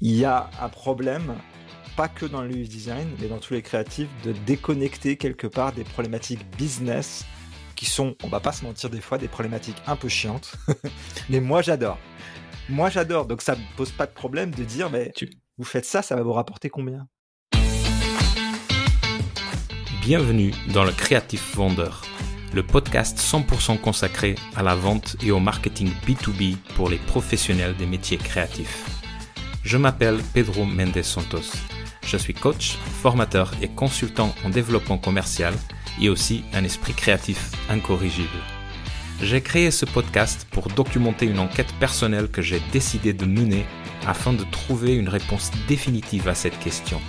il y a un problème, pas que dans le design, mais dans tous les créatifs, de déconnecter quelque part des problématiques business qui sont, on va pas se mentir des fois, des problématiques un peu chiantes. mais moi j'adore. Moi j'adore, donc ça me pose pas de problème de dire, mais vous faites ça, ça va vous rapporter combien? Bienvenue dans le Creative Vendeur, le podcast 100% consacré à la vente et au marketing B2B pour les professionnels des métiers créatifs. Je m'appelle Pedro Mendes Santos. Je suis coach, formateur et consultant en développement commercial et aussi un esprit créatif incorrigible. J'ai créé ce podcast pour documenter une enquête personnelle que j'ai décidé de mener afin de trouver une réponse définitive à cette question.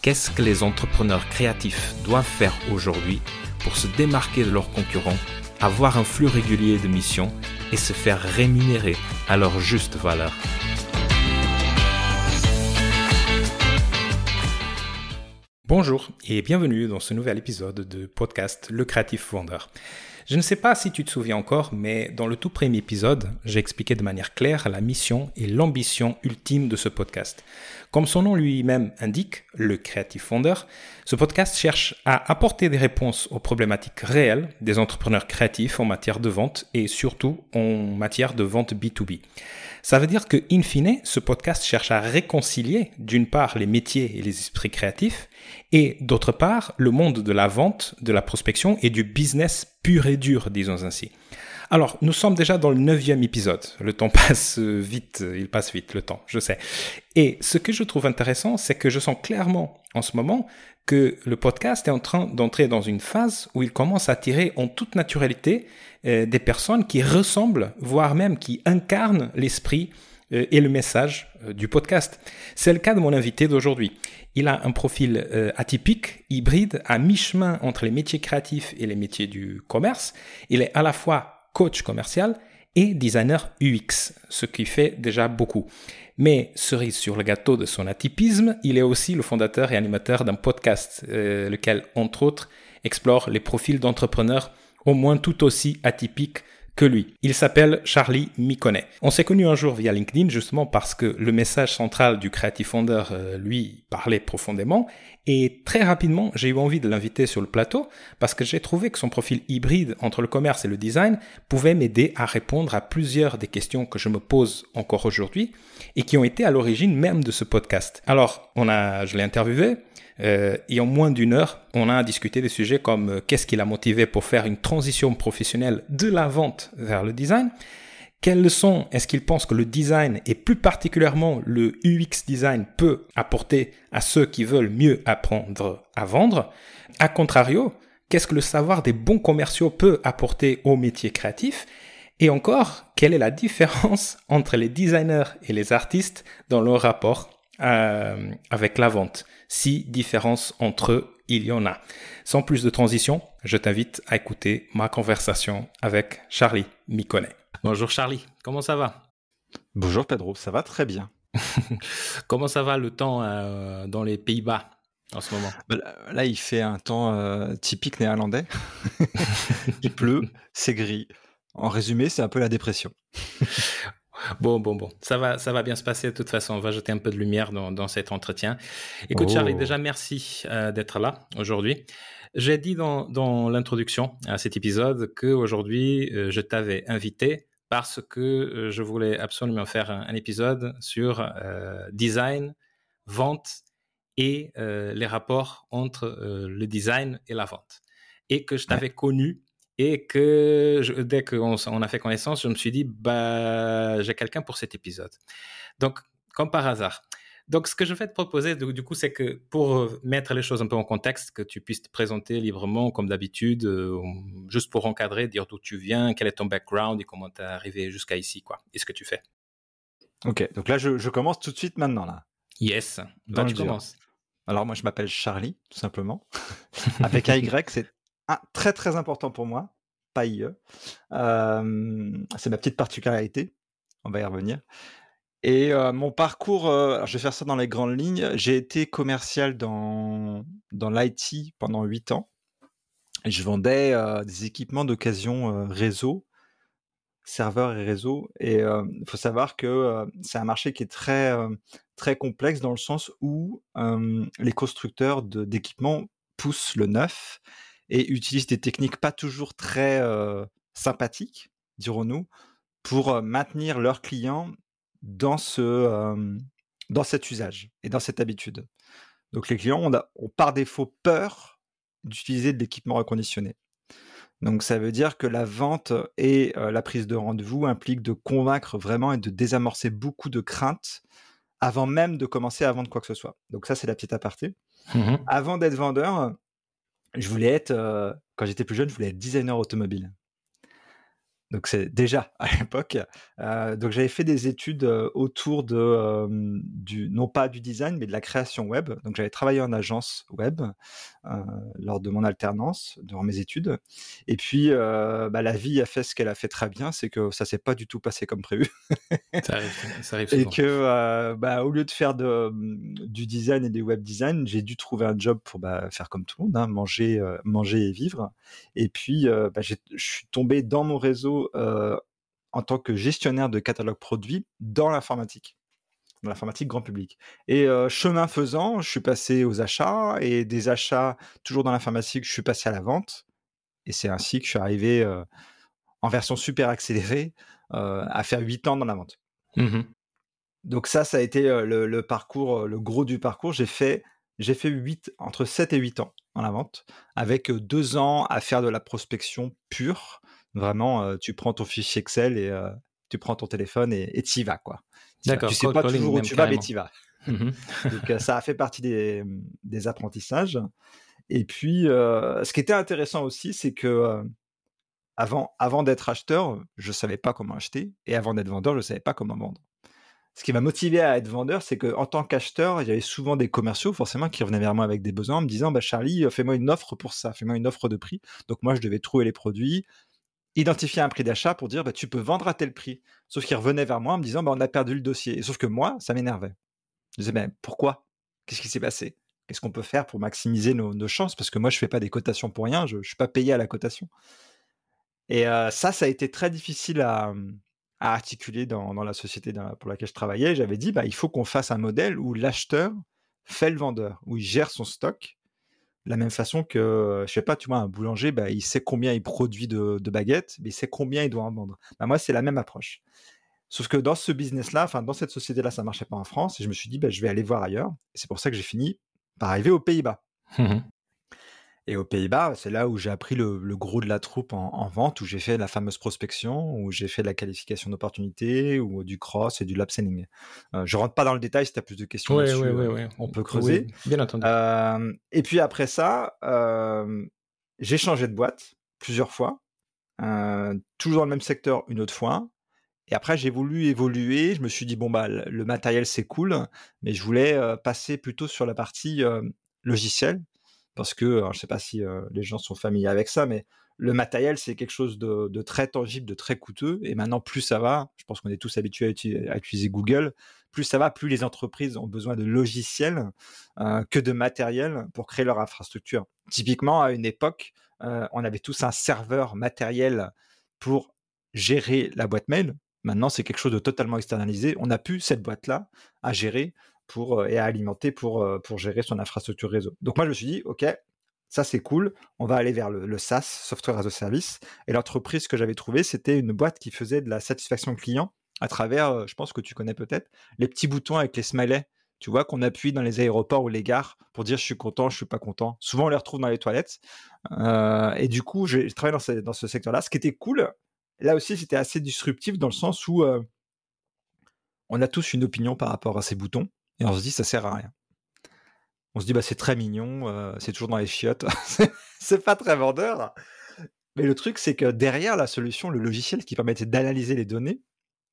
Qu'est-ce que les entrepreneurs créatifs doivent faire aujourd'hui pour se démarquer de leurs concurrents, avoir un flux régulier de missions et se faire rémunérer à leur juste valeur? Bonjour et bienvenue dans ce nouvel épisode de podcast Le Créatif Vendeur. Je ne sais pas si tu te souviens encore, mais dans le tout premier épisode, j'ai expliqué de manière claire la mission et l'ambition ultime de ce podcast. Comme son nom lui-même indique, le Creative Founder, ce podcast cherche à apporter des réponses aux problématiques réelles des entrepreneurs créatifs en matière de vente et surtout en matière de vente B2B. Ça veut dire que, in fine, ce podcast cherche à réconcilier d'une part les métiers et les esprits créatifs et d'autre part le monde de la vente, de la prospection et du business pur et dur, disons ainsi. Alors, nous sommes déjà dans le neuvième épisode. Le temps passe vite, il passe vite le temps, je sais. Et ce que je trouve intéressant, c'est que je sens clairement en ce moment que le podcast est en train d'entrer dans une phase où il commence à attirer en toute naturalité euh, des personnes qui ressemblent, voire même qui incarnent l'esprit et le message euh, du podcast. C'est le cas de mon invité d'aujourd'hui. Il a un profil atypique, hybride, à mi-chemin entre les métiers créatifs et les métiers du commerce. Il est à la fois coach commercial et designer UX, ce qui fait déjà beaucoup. Mais cerise sur le gâteau de son atypisme, il est aussi le fondateur et animateur d'un podcast, euh, lequel, entre autres, explore les profils d'entrepreneurs au moins tout aussi atypiques que lui. Il s'appelle Charlie Miconet. On s'est connu un jour via LinkedIn justement parce que le message central du Creative Founder euh, lui parlait profondément et très rapidement j'ai eu envie de l'inviter sur le plateau parce que j'ai trouvé que son profil hybride entre le commerce et le design pouvait m'aider à répondre à plusieurs des questions que je me pose encore aujourd'hui et qui ont été à l'origine même de ce podcast. Alors, on a, je l'ai interviewé, euh, et en moins d'une heure, on a discuté des sujets comme euh, qu'est-ce qui l'a motivé pour faire une transition professionnelle de la vente vers le design, quelles leçons est-ce qu'il pense que le design et plus particulièrement le UX design peut apporter à ceux qui veulent mieux apprendre à vendre? A contrario, qu'est-ce que le savoir des bons commerciaux peut apporter aux métiers créatifs Et encore, quelle est la différence entre les designers et les artistes dans leur rapport? Euh, avec la vente, si différence entre eux il y en a. Sans plus de transition, je t'invite à écouter ma conversation avec Charlie Miconet. Bonjour Charlie, comment ça va? Bonjour Pedro, ça va très bien. comment ça va le temps euh, dans les Pays-Bas en ce moment? Bah, Là, il fait un temps euh, typique néerlandais. il pleut, c'est gris. En résumé, c'est un peu la dépression. Bon, bon, bon, ça va, ça va bien se passer de toute façon. On va jeter un peu de lumière dans, cet entretien. Écoute, Charlie, oh. déjà merci euh, d'être là aujourd'hui. J'ai dit dans, l'introduction à cet épisode qu'aujourd'hui, euh, je t'avais invité parce que euh, je voulais absolument faire un, épisode sur design, vente et les rapports entre le design et la vente. Et que je t'avais connu et que dès qu'on on a fait connaissance, je me suis dit, bah, j'ai quelqu'un pour cet épisode. Donc, comme par hasard. Donc, ce que je vais te proposer, du coup, c'est que pour mettre les choses un peu en contexte, que tu puisses te présenter librement, comme d'habitude, euh, juste pour encadrer, dire d'où tu viens, quel est ton background et comment tu es arrivé jusqu'à ici, quoi, et ce que tu fais. Ok, donc là, je, commence tout de suite maintenant, là. Yes, là, tu commences. Alors, moi, je m'appelle Charlie, tout simplement. Avec un Y, c'est très très important pour moi, pas IE. c'est ma petite particularité, on va y revenir. Et mon parcours, je vais faire ça dans les grandes lignes. J'ai été commercial dans, dans l'IT pendant 8 ans. Je vendais des équipements d'occasion réseau serveurs et réseaux. Et il faut savoir que c'est un marché qui est très, très complexe dans le sens où les constructeurs d'équipements poussent le neuf et utilisent des techniques pas toujours très sympathiques, dirons-nous, pour maintenir leurs clients dans, ce, dans cet usage et dans cette habitude. Donc les clients ont, par défaut peur d'utiliser de l'équipement reconditionné. Donc ça veut dire que la vente et la prise de rendez-vous impliquent de convaincre vraiment et de désamorcer beaucoup de craintes avant même de commencer à vendre quoi que ce soit. Donc ça c'est la petite aparté. Mmh avant d'être vendeur, je voulais être, quand j'étais plus jeune, je voulais être designer automobile. Donc c'est déjà à l'époque. Euh, donc j'avais fait des études autour de euh, du non pas du design mais de la création web. Donc j'avais travaillé en agence web lors de mon alternance durant mes études. Et puis bah, la vie a fait ce qu'elle a fait très bien, c'est que ça s'est pas du tout passé comme prévu. ça arrive, ça arrive souvent. Et que bah, au lieu de faire de, du design et des web design, j'ai dû trouver un job pour bah, faire comme tout le monde, hein, manger, manger et vivre. Et puis bah, je suis tombé dans mon réseau euh, en tant que gestionnaire de catalogue produits dans l'informatique, dans l'informatique grand public. Et euh, chemin faisant, je suis passé aux achats et des achats toujours dans l'informatique, je suis passé à la vente. Et c'est ainsi que je suis arrivé euh, en version super accélérée à faire 8 ans dans la vente. Mmh Donc ça, ça a été le, parcours, le gros du parcours. J'ai fait, j'ai fait 8, entre 7 et 8 ans dans la vente, avec deux ans à faire de la prospection pure, Vraiment, tu prends ton fichier Excel et tu prends ton téléphone et tu y vas, quoi. D'accord. Tu sais pas toujours où tu vas, mais tu y vas. Mmh Donc ça a fait partie des, des apprentissages. Et puis, ce qui était intéressant aussi, c'est que avant, avant d'être acheteur, je savais pas comment acheter, et avant d'être vendeur, je savais pas comment vendre. Ce qui m'a motivé à être vendeur, c'est qu'en tant qu'acheteur, il y avait souvent des commerciaux, forcément, qui revenaient vers moi avec des besoins, en me disant, bah, Charlie, fais-moi une offre pour ça, fais-moi une offre de prix. Donc moi, je devais trouver les produits, identifier un prix d'achat pour dire bah, tu peux vendre à tel prix. Sauf qu'il revenait vers moi en me disant bah, on a perdu le dossier. Sauf que moi, ça m'énervait. Je disais mais pourquoi? Qu'est-ce qui s'est passé? Qu'est-ce qu'on peut faire pour maximiser nos, chances? Parce que moi, je fais pas des cotations pour rien, je ne suis pas payé à la cotation. Et euh, ça, ça a été très difficile à, articuler dans, la société pour laquelle je travaillais. J'avais dit bah, il faut qu'on fasse un modèle où l'acheteur fait le vendeur, où il gère son stock la même façon que, je sais pas, tu vois, un boulanger, bah, il sait combien il produit de, baguettes, mais il sait combien il doit en vendre. Bah, moi, c'est la même approche. Sauf que dans ce business-là, enfin, dans cette société-là, ça marchait pas en France, et je me suis dit, bah, je vais aller voir ailleurs. c'est pour ça que j'ai fini par arriver aux Pays-Bas. Mmh et aux Pays-Bas, c'est là où j'ai appris le, gros de la troupe en, vente, où j'ai fait la fameuse prospection, où j'ai fait de la qualification d'opportunité, ou du cross et du lab selling. Euh, je rentre pas dans le détail si tu as plus de questions oui, oui, oui, on peut creuser. bien entendu. Euh, et puis après ça, euh, j'ai changé de boîte plusieurs fois, euh, toujours dans le même secteur une autre fois. Et après, j'ai voulu évoluer. Je me suis dit, bon, bah, le matériel, c'est cool, mais je voulais passer plutôt sur la partie logicielle parce que je ne sais pas si les gens sont familiers avec ça, mais le matériel, c'est quelque chose de, très tangible, de très coûteux. Et maintenant, plus ça va, je pense qu'on est tous habitués à, utiliser, Google, plus ça va, plus les entreprises ont besoin de logiciels que de matériel pour créer leur infrastructure. Typiquement, à une époque, on avait tous un serveur matériel pour gérer la boîte mail. Maintenant, c'est quelque chose de totalement externalisé. On n'a plus cette boîte-là à gérer pour, euh, et à alimenter pour, euh, pour gérer son infrastructure réseau. Donc moi, je me suis dit, OK, ça c'est cool, on va aller vers le, SaaS, Software as a Service. Et l'entreprise que j'avais trouvée, c'était une boîte qui faisait de la satisfaction client à travers, euh, je pense que tu connais peut-être, les petits boutons avec les smileys tu vois, qu'on appuie dans les aéroports ou les gares pour dire je suis content, je suis pas content. Souvent, on les retrouve dans les toilettes. et du coup, j'ai travaillé dans ce, dans ce secteur-là. Ce qui était cool, là aussi, c'était assez disruptif dans le sens où on a tous une opinion par rapport à ces boutons et on se dit ça sert à rien. On se dit bah c'est très mignon, euh, c'est toujours dans les chiottes, c'est pas très vendeur. Mais le truc c'est que derrière la solution, le logiciel qui permettait d'analyser les données,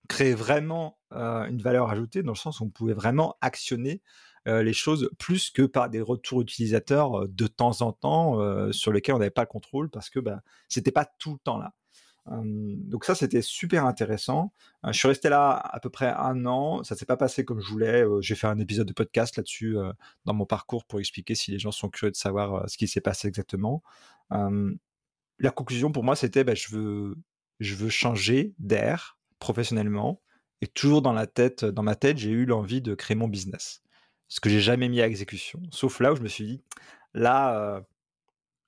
créait vraiment euh, une valeur ajoutée dans le sens où on pouvait vraiment actionner euh, les choses plus que par des retours utilisateurs de temps en temps sur lesquels on n'avait pas le contrôle parce que bah, c'était pas tout le temps là donc ça, c'était super intéressant. je suis resté là à peu près un an. Ça s'est pas passé comme je voulais. j'ai fait un épisode de podcast là-dessus dans mon parcours pour expliquer si les gens sont curieux de savoir ce qui s'est passé exactement. la conclusion pour moi, c'était bah, je veux changer d'air professionnellement. Et toujours dans la tête, dans ma tête, j'ai eu l'envie de créer mon business. Ce que j'ai jamais mis à exécution. Sauf là où je me suis dit, là,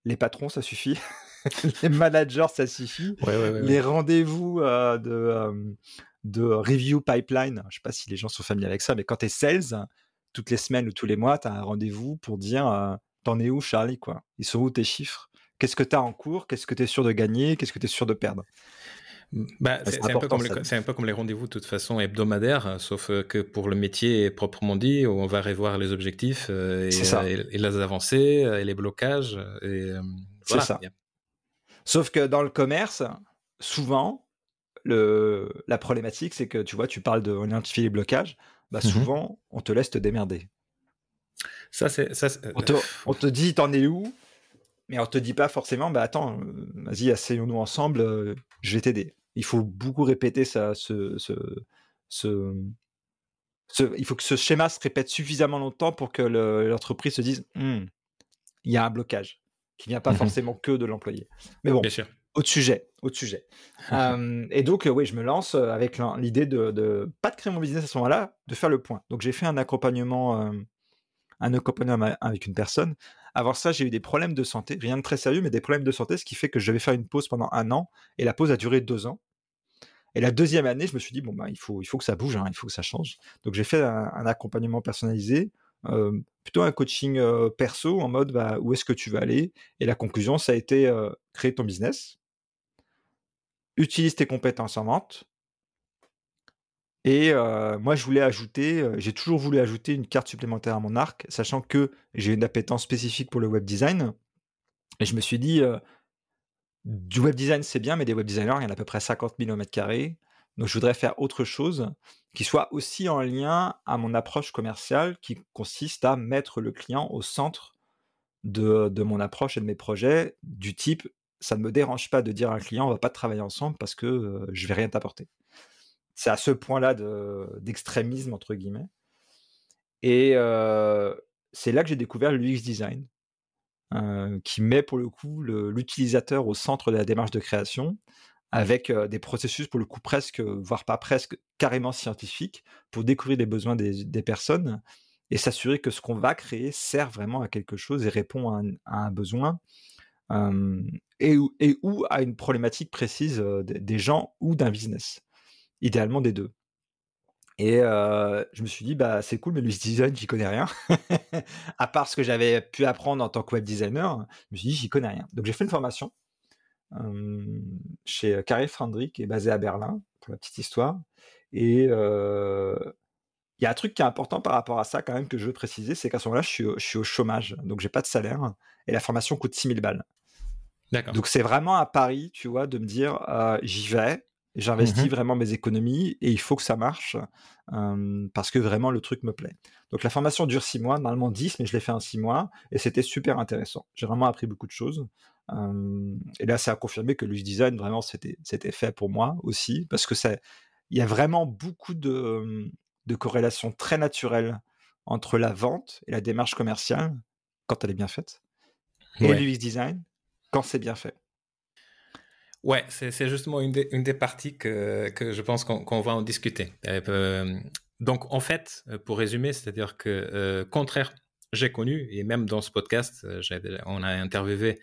les patrons, ça suffit. les managers, ça suffit. les rendez-vous euh, de, euh, de review pipeline, je sais pas si les gens sont familiers avec ça, mais quand tu es sales, toutes les semaines ou tous les mois, tu as un rendez-vous pour dire T'en es où, Charlie quoi? Ils sont où tes chiffres? Qu'est-ce que tu as en cours? Qu'est-ce que tu es sûr de gagner? Qu'est-ce que tu es sûr de perdre? Bah, c'est un, un, peu comme les rendez-vous de toute façon hebdomadaires, hein, sauf euh, que pour le métier proprement dit, on va revoir les objectifs euh, et, et, les avancées et les blocages. Et, c'est ça. Sauf que dans le commerce, souvent, le, la problématique, c'est que tu vois, tu parles de identifier les blocages, bah, mmh souvent, on te laisse te démerder. Ça, c'est. On te, on te dit, t'en es où mais on te dit pas forcément, bah attends, vas-y, asseyons-nous ensemble, je vais t'aider il faut beaucoup répéter ça, ce, ce, il faut que ce schéma se répète suffisamment longtemps pour que l'entreprise se dise «Mmh, il y a un blocage qui vient pas mmh forcément que de l'employé. Mais bon, autre sujet, autre sujet. et donc, oui, je me lance avec l'idée de, de, pas de créer mon business à ce moment-là, de faire le point. Donc, j'ai fait un accompagnement, un accompagnement avec une personne avant ça, j'ai eu des problèmes de santé, rien de très sérieux, mais des problèmes de santé, ce qui fait que je vais faire une pause pendant un an, et la pause a duré deux ans. Et la deuxième année, je me suis dit, bon, bah, il, faut, il faut que ça bouge, hein, il faut que ça change. Donc j'ai fait un, accompagnement personnalisé, euh, plutôt un coaching perso, en mode, bah, où est-ce que tu vas aller? Et la conclusion, ça a été créer ton business, utilise tes compétences en vente, et moi, je voulais ajouter, j'ai toujours voulu ajouter une carte supplémentaire à mon arc, sachant que j'ai une appétence spécifique pour le web design. Et je me suis dit, du web design, c'est bien, mais des web designers, il y en a à peu près 50 000 au mètre carré. Donc, je voudrais faire autre chose qui soit aussi en lien à mon approche commerciale, qui consiste à mettre le client au centre de, mon approche et de mes projets, du type, ça ne me dérange pas de dire à un client, on va pas travailler ensemble parce que je vais rien t'apporter. C'est à ce point-là d'extrémisme, entre guillemets. Et c'est là que j'ai découvert l'UX design, qui met pour le coup l'utilisateur au centre de la démarche de création, avec des processus pour le coup presque, voire pas presque, carrément scientifiques, pour découvrir les besoins des, personnes et s'assurer que ce qu'on va créer sert vraiment à quelque chose et répond à un, besoin. et, ou à une problématique précise des gens ou d'un business idéalement des deux. Et je me suis dit, bah, c'est cool, mais le design, j'y connais rien. à part ce que j'avais pu apprendre en tant que web designer, je me suis dit, j'y connais rien. Donc j'ai fait une formation chez Carré Frandry, qui est basé à Berlin, pour la petite histoire. Et il y a un truc qui est important par rapport à ça, quand même, que je veux préciser, c'est qu'à ce moment-là, je suis, au, je suis au chômage, donc j'ai pas de salaire, et la formation coûte 6000 balles. Donc c'est vraiment à Paris, tu vois, de me dire, j'y vais, J'investis mmh vraiment mes économies et il faut que ça marche parce que vraiment le truc me plaît. Donc la formation dure six mois, normalement 10, mais je l'ai fait en six mois et c'était super intéressant. J'ai vraiment appris beaucoup de choses. Et là, ça a confirmé que l'UX design, vraiment, c'était, fait pour moi aussi parce que ça, il y a vraiment beaucoup de, de corrélations très naturelles entre la vente et la démarche commerciale quand elle est bien faite et l'UX design quand c'est bien fait. Ouais, c'est justement une des, une des parties que, que je pense qu'on va en discuter. Euh, donc, en fait, euh, pour résumer, c'est-à-dire que, euh, contraire, j'ai connu, et même dans ce podcast, on a interviewé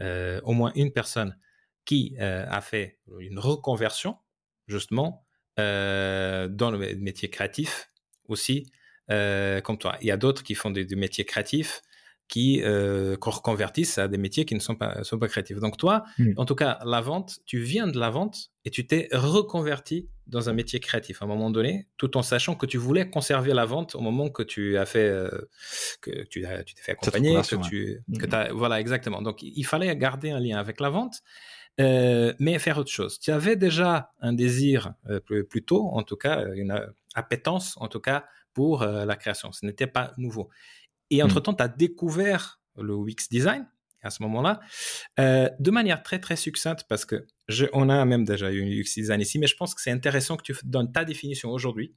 au moins une personne qui a fait une reconversion, justement, dans le métier créatif aussi, comme toi. Il y a d'autres qui font des, des métiers créatifs qui euh, reconvertissent à des métiers qui ne sont pas, sont pas créatifs. Donc toi, hmm. en tout cas, la vente, tu viens de la vente et tu t'es reconverti dans un métier créatif à un moment donné, tout en sachant que tu voulais conserver la vente au moment que tu as fait, euh, que tu t'es fait accompagner, que tu, que hmm. as, voilà, exactement. Donc il fallait garder un lien avec la vente. Euh, mais faire autre chose. Tu avais déjà un désir euh, plus, plus, tôt, en tout cas, une appétence, en tout cas, pour la création. Ce n'était pas nouveau. Et mmh. entre-temps, tu as découvert le Wix Design à ce moment-là, euh, de manière très très succincte, parce que je, on a même déjà eu un UX Design ici, mais je pense que c'est intéressant que tu donnes ta définition aujourd'hui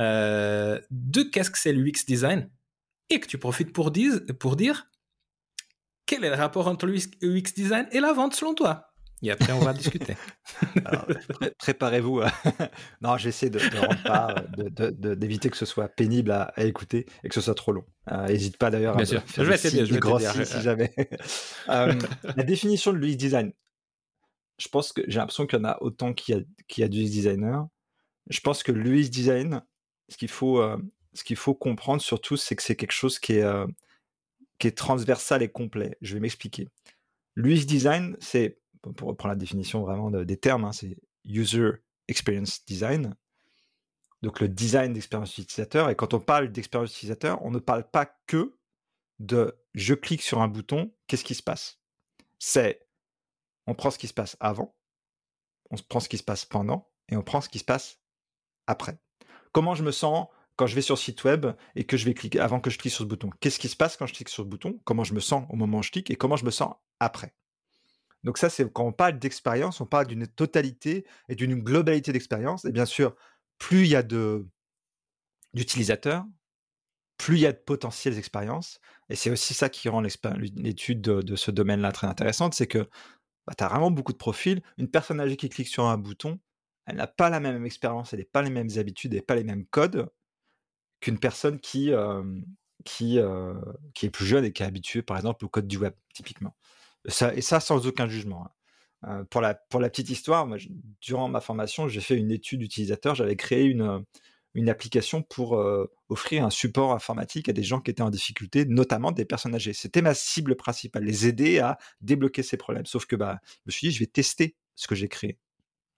euh, de qu'est-ce que c'est le UX Design et que tu profites pour, dire, pour dire quel est le rapport entre le UX Design et la vente selon toi. Et après on va discuter. Préparez-vous. non, j'essaie de, de d'éviter que ce soit pénible à, écouter et que ce soit trop long. N'hésite pas d'ailleurs à sûr. je vais essayer. Je vais si jamais. la définition de l'UX design. Je pense que j'ai l'impression qu'il y en a autant qu'il y a, qu'il y a designer. Je pense que l'UX design, ce qu'il faut, ce qu'il faut comprendre surtout, c'est que c'est quelque chose qui est, qui est transversal et complet. Je vais m'expliquer. L'UX design, c'est pour reprendre la définition vraiment des termes, hein, c'est User Experience Design. Donc le design d'expérience utilisateur. Et quand on parle d'expérience utilisateur, on ne parle pas que de je clique sur un bouton, qu'est-ce qui se passe? C'est on prend ce qui se passe avant, on prend ce qui se passe pendant et on prend ce qui se passe après. Comment je me sens quand je vais sur le site web et que je vais cliquer avant que je clique sur ce bouton? Qu'est-ce qui se passe quand je clique sur ce bouton? Comment je me sens au moment où je clique et comment je me sens après? Donc ça, c'est quand on parle d'expérience, on parle d'une totalité et d'une globalité d'expérience. Et bien sûr, plus il y a d'utilisateurs, plus il y a de potentielles expériences. Et c'est aussi ça qui rend l'étude de, ce domaine-là très intéressante, c'est que bah, tu as vraiment beaucoup de profils. Une personne âgée qui clique sur un bouton, elle n'a pas la même expérience, elle n'a pas les mêmes habitudes, elle n'a pas les mêmes codes qu'une personne qui, qui, qui est plus jeune et qui est habituée, par exemple, au code du web, typiquement et ça sans aucun jugement. Hein. Euh, pour, la, petite histoire, durant ma formation, j'ai fait une étude utilisateur. J'avais créé une, une application pour euh, offrir un support informatique à des gens qui étaient en difficulté, notamment des personnes âgées. C'était ma cible principale, les aider à débloquer ces problèmes. Sauf que bah, je me suis dit, je vais tester ce que j'ai créé,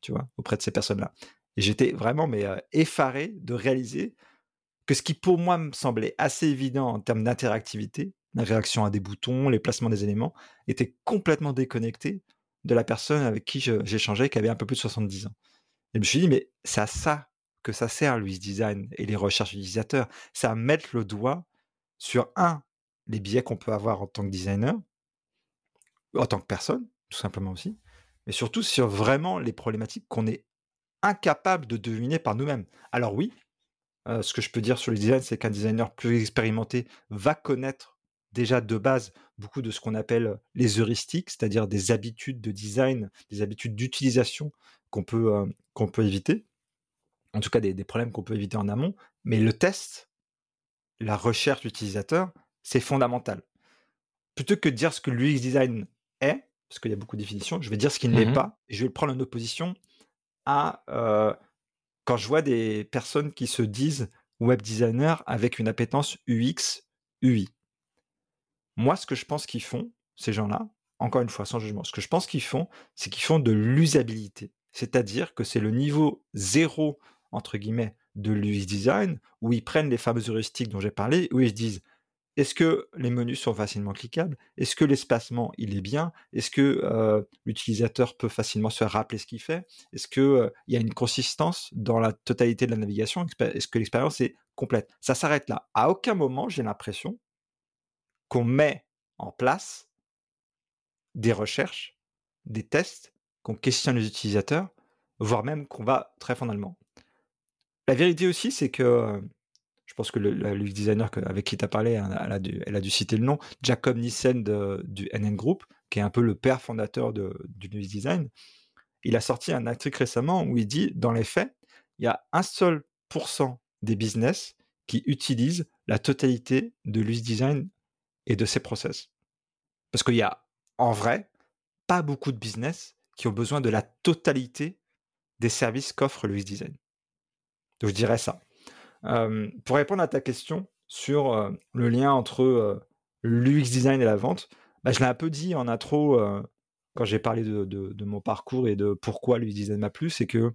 tu vois, auprès de ces personnes-là. Et j'étais vraiment mais euh, effaré de réaliser que ce qui pour moi me semblait assez évident en termes d'interactivité, la réaction à des boutons, les placements des éléments, était complètement déconnecté de la personne avec qui j'échangeais, qui avait un peu plus de 70 ans. Et je me suis dit, mais c'est à ça que ça sert, Louis Design et les recherches utilisateurs. C'est à mettre le doigt sur, un, les biais qu'on peut avoir en tant que designer, en tant que personne, tout simplement aussi, mais surtout sur vraiment les problématiques qu'on est incapable de deviner par nous-mêmes. Alors oui, euh, ce que je peux dire sur le design, c'est qu'un designer plus expérimenté va connaître déjà de base beaucoup de ce qu'on appelle les heuristiques, c'est-à-dire des habitudes de design, des habitudes d'utilisation qu'on peut, qu'on peut éviter, en tout cas des, problèmes qu'on peut éviter en amont, mais le test, la recherche utilisateur, c'est fondamental. Plutôt que de dire ce que l'UX design est, parce qu'il y a beaucoup de définitions, je vais dire ce qu'il n'est mmh pas, et je vais le prendre en opposition à quand je vois des personnes qui se disent web designer avec une appétence UX, UI. Moi, ce que je pense qu'ils font, ces gens-là, encore une fois, sans jugement, ce que je pense qu'ils font, c'est qu'ils font de l'usabilité. C'est-à-dire que c'est le niveau zéro, entre guillemets, de l'UX design, où ils prennent les fameuses heuristiques dont j'ai parlé, où ils se disent est-ce que les menus sont facilement cliquables? Est-ce que l'espacement, il est bien? Est-ce que euh, l'utilisateur peut facilement se rappeler ce qu'il fait? Est-ce qu'il euh, y a une consistance dans la totalité de la navigation? Est-ce que l'expérience est complète? Ça s'arrête là. À aucun moment, j'ai l'impression qu'on met en place des recherches, des tests, qu'on questionne les utilisateurs, voire même qu'on va très fondamentalement. La vérité aussi, c'est que je pense que le, designer avec qui tu as parlé, elle a, dû, elle a, dû, citer le nom, Jacob Nissen du NN Group, qui est un peu le père fondateur du UX design. Il a sorti un article récemment où il dit, dans les faits, il y a un seul pourcent des business qui utilisent la totalité de l'UX design et de ses process. Parce qu'il y a, en vrai, pas beaucoup de business qui ont besoin de la totalité des services qu'offre le design. Donc je dirais ça. pour répondre à ta question sur le lien entre l'UX design et la vente, bah, je l'ai un peu dit en intro quand j'ai parlé de, mon parcours et de pourquoi l'UX design m'a plu, c'est que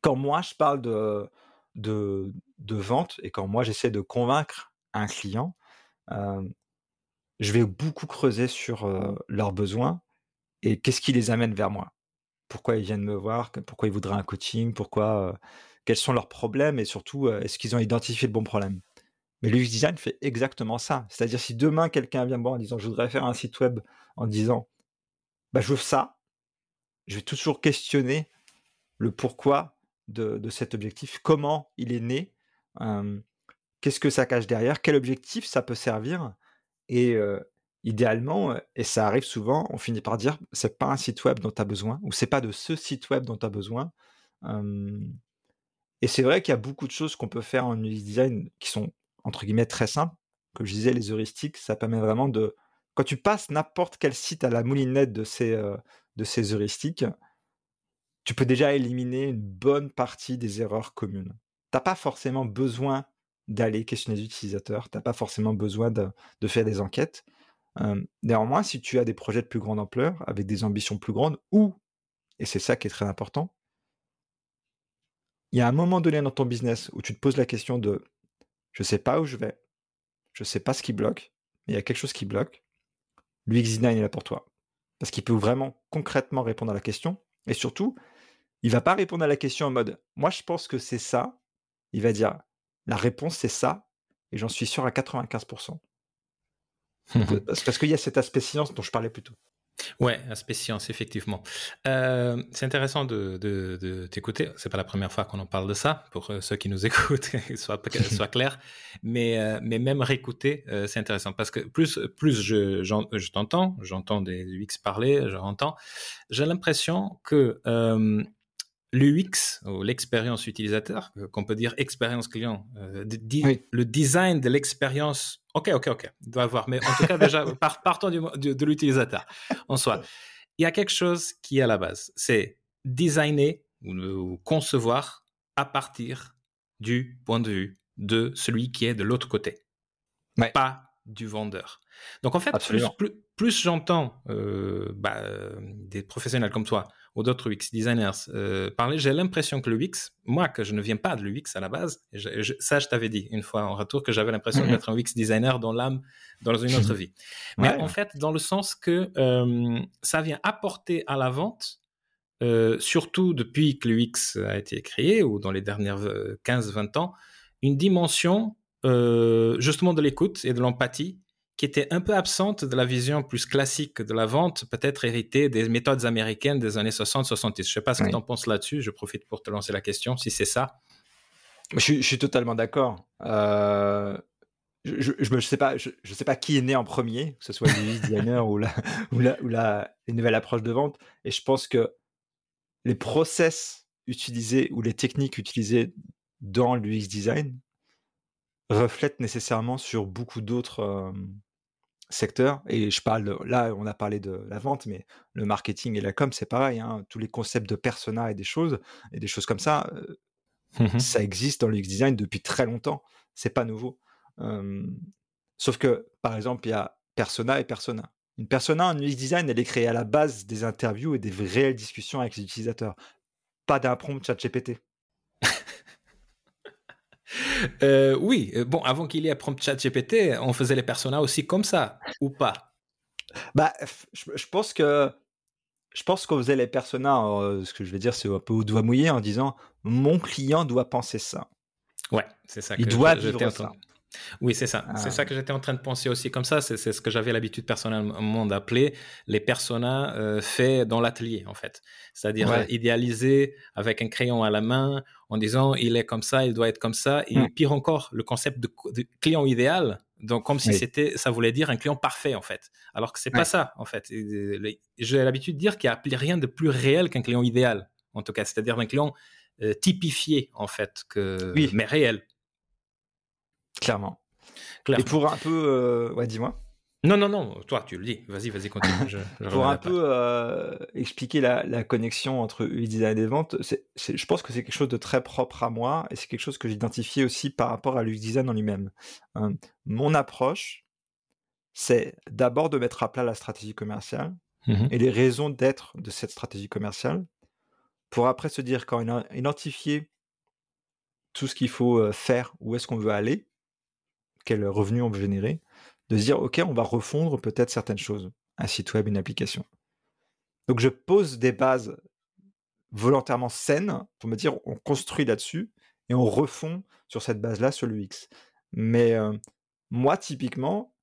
quand moi je parle de, de, de vente et quand moi j'essaie de convaincre un client, je vais beaucoup creuser sur leurs besoins et qu'est-ce qui les amène vers moi? Pourquoi ils viennent me voir, pourquoi ils voudraient un coaching, pourquoi, quels sont leurs problèmes? Et surtout, est-ce qu'ils ont identifié le bon problème? Mais l'UX design fait exactement ça. C'est-à-dire si demain quelqu'un vient me voir en disant je voudrais faire un site web en disant bah, je veux ça, je vais toujours questionner le pourquoi de, cet objectif, comment il est né, qu'est-ce que ça cache derrière, quel objectif ça peut servir et idéalement, et ça arrive souvent, on finit par dire c'est pas un site web dont tu as besoin, ou c'est pas de ce site web dont tu as besoin. et c'est vrai qu'il y a beaucoup de choses qu'on peut faire en UX design qui sont entre guillemets très simples. Comme je disais, les heuristiques, ça permet vraiment de. Quand tu passes n'importe quel site à la moulinette de ces, de ces heuristiques, tu peux déjà éliminer une bonne partie des erreurs communes. T'as pas forcément besoin d'aller questionner les utilisateurs, t'as pas forcément besoin de, faire des enquêtes néanmoins, si tu as des projets de plus grande ampleur, avec des ambitions plus grandes, ou, et c'est ça qui est très important, il y a un moment donné dans ton business où tu te poses la question de je sais pas où je vais, je sais pas ce qui bloque, mais il y a quelque chose qui bloque. L'UX design est là pour toi. Parce qu'il peut vraiment concrètement répondre à la question. Et surtout, il va pas répondre à la question en mode moi je pense que c'est ça. Il va dire la réponse c'est ça, et j'en suis sûr à 95%. Parce qu'il y a cet aspect science dont je parlais plus tôt. Ouais, aspect science, effectivement. Euh, c'est intéressant de, de, de t'écouter. C'est pas la première fois qu'on en parle de ça, pour euh, ceux qui nous écoutent, que soit, soit clair. Mais, euh, mais même réécouter, c'est intéressant parce que plus, plus je, je t'entends, j'entends des UX parler, j'entends, j'ai l'impression que l'UX, ou l'expérience utilisateur, qu'on peut dire expérience client, le design de l'expérience Ok, ok, ok. Il doit avoir. Mais en tout cas, déjà, partons du, de, l'utilisateur en soi. Il y a quelque chose qui est à la base. C'est designer ou, concevoir à partir du point de vue de celui qui est de l'autre côté. Pas du vendeur. Donc en fait, plus, plus, j'entends euh, bah, des professionnels comme toi ou d'autres UX designers euh, parler, j'ai l'impression que l'UX, moi que je ne viens pas de l'UX à la base, ça je t'avais dit une fois en retour que j'avais l'impression mhm. d'être un UX designer dans l'âme, dans une autre vie. Mais en fait, dans le sens que euh, ça vient apporter à la vente, euh, surtout depuis que l'UX a été créé ou dans les dernières 15-20 ans, une dimension justement de l'écoute et de l'empathie qui était un peu absente de la vision plus classique de la vente, peut-être héritée des méthodes américaines des années 60-70. Je ne sais pas ce que tu en penses là-dessus. Je profite pour te lancer la question, si c'est ça. Je, suis totalement d'accord. Euh, je ne sais, pas, je, sais pas qui est né en premier, que ce soit le designer ou, la, ou, la, ou la, les nouvelles approches de vente. Et je pense que les process utilisés ou les techniques utilisées dans l'UX design reflètent nécessairement sur beaucoup d'autres euh, secteur. Et je parle, là, on a parlé de la vente, mais le marketing et la com, c'est pareil. Hein. tous les concepts de persona et des choses, et des choses comme ça, mmh ça existe dans l'UX design depuis très longtemps. C'est pas nouveau. sauf que, par exemple, il y a persona et persona. Une persona en UX design, elle est créée à la base des interviews et des réelles discussions avec les utilisateurs, pas d'un prompt chat GPT. Euh, oui, euh, bon, avant qu'il y ait Prompt Chat GPT, on faisait les personas aussi comme ça, ou pas? Bah, je, pense que je pense qu'on faisait les personas. Euh, ce que je vais dire, c'est un peu au doigt mouillé en disant mon client doit penser ça. Ouais, c'est ça. Il doit vivre ça. Oui, c'est ça. C'est ça ah. que j'étais en train de penser aussi comme ça. C'est ce que j'avais l'habitude personnellement d'appeler les personas euh, faits dans l'atelier, en fait. C'est-à-dire euh, idéalisés avec un crayon à la main, en disant il est comme ça, il doit être comme ça. Et mm. pire encore, le concept de, client idéal. Donc, comme si c'était, ça voulait dire un client parfait, en fait. Alors que c'est pas ça, en fait. J'ai l'habitude de dire qu'il n'y a rien de plus réel qu'un client idéal, en tout cas. C'est-à-dire un client euh, typifié, en fait, que, mais réel. Clairement. Et pour un peu. Euh, ouais, dis-moi. Non, non, non, toi, tu le dis. Vas-y, vas-y, continue. pour un peu euh, expliquer la, connexion entre UI design et vente, je pense que c'est quelque chose de très propre à moi et c'est quelque chose que j'ai identifié aussi par rapport à l'UX design en lui-même. Euh, mon approche, c'est d'abord de mettre à plat la stratégie commerciale mmh et les raisons d'être de cette stratégie commerciale pour après se dire, quand on a identifié tout ce qu'il faut faire, où est-ce qu'on veut aller, quel revenu on veut générer, de se dire, OK, on va refondre peut-être certaines choses, un site web, une application. Donc je pose des bases volontairement saines pour me dire, on construit là-dessus et on refond sur cette base-là sur l'UX. Mais euh, moi, typiquement,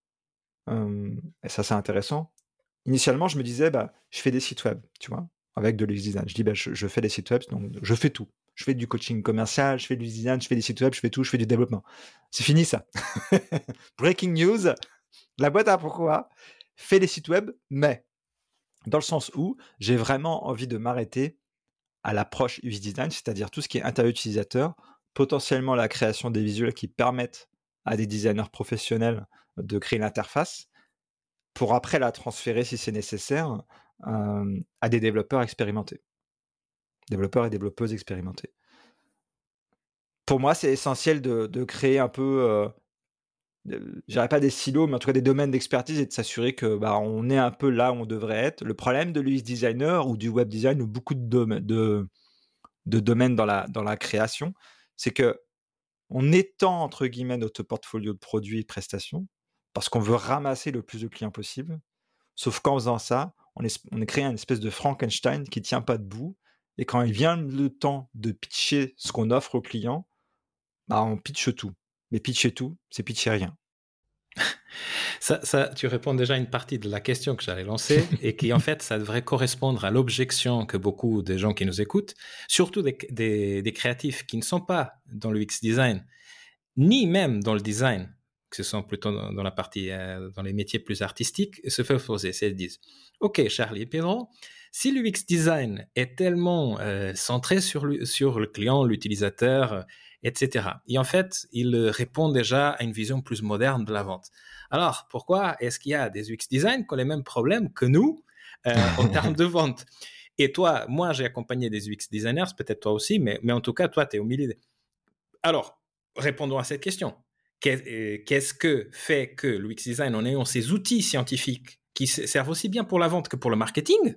et ça c'est intéressant, initialement je me disais, bah, je fais des sites web, tu vois, avec de l'UX design. Je dis, bah, je, fais des sites web, donc je fais tout je fais du coaching commercial, je fais du design, je fais des sites web, je fais tout, je fais du développement. C'est fini ça. Breaking news, la boîte à pourquoi fais des sites web, mais dans le sens où j'ai vraiment envie de m'arrêter à l'approche UX design, c'est-à-dire tout ce qui est intérieur utilisateur, potentiellement la création des visuels qui permettent à des designers professionnels de créer l'interface, pour après la transférer si c'est nécessaire à des développeurs expérimentés. Développeurs et développeuses expérimentés. Pour moi, c'est essentiel de, créer un peu, je dirais pas des silos, mais en tout cas des domaines d'expertise et de s'assurer que bah, on est un peu là où on devrait être. Le problème de l'UX designer ou du web design ou beaucoup de, domaines, de, domaines dans la, dans la création, c'est que on étend entre guillemets notre portfolio de produits et de prestations parce qu'on veut ramasser le plus de clients possible. Sauf qu'en faisant ça, on est, on créé une espèce de Frankenstein qui tient pas debout. Et quand il vient le temps de pitcher ce qu'on offre aux clients, bah on pitche tout. Mais pitcher tout, c'est pitcher rien. Ça, ça, tu réponds déjà à une partie de la question que j'allais lancer et qui en fait, ça devrait correspondre à l'objection que beaucoup des gens qui nous écoutent, surtout des, des, des, créatifs qui ne sont pas dans le X design, ni même dans le design, que ce sont plutôt dans, la partie, euh, dans les métiers plus artistiques, se fait poser. Ils disent, OK, Charlie et Pedro, si l'UX design est tellement euh, centré sur le, sur le client, l'utilisateur, etc. Et en fait, il répond déjà à une vision plus moderne de la vente. Alors, pourquoi est-ce qu'il y a des UX design qui ont les mêmes problèmes que nous euh, en termes de vente? Et toi, moi, j'ai accompagné des UX designers, peut-être toi aussi, mais, mais en tout cas, toi, tu es au milieu. Alors, répondons à cette question. Euh, qu'est-ce que fait que l'UX design, en ayant ces outils scientifiques qui servent aussi bien pour la vente que pour le marketing,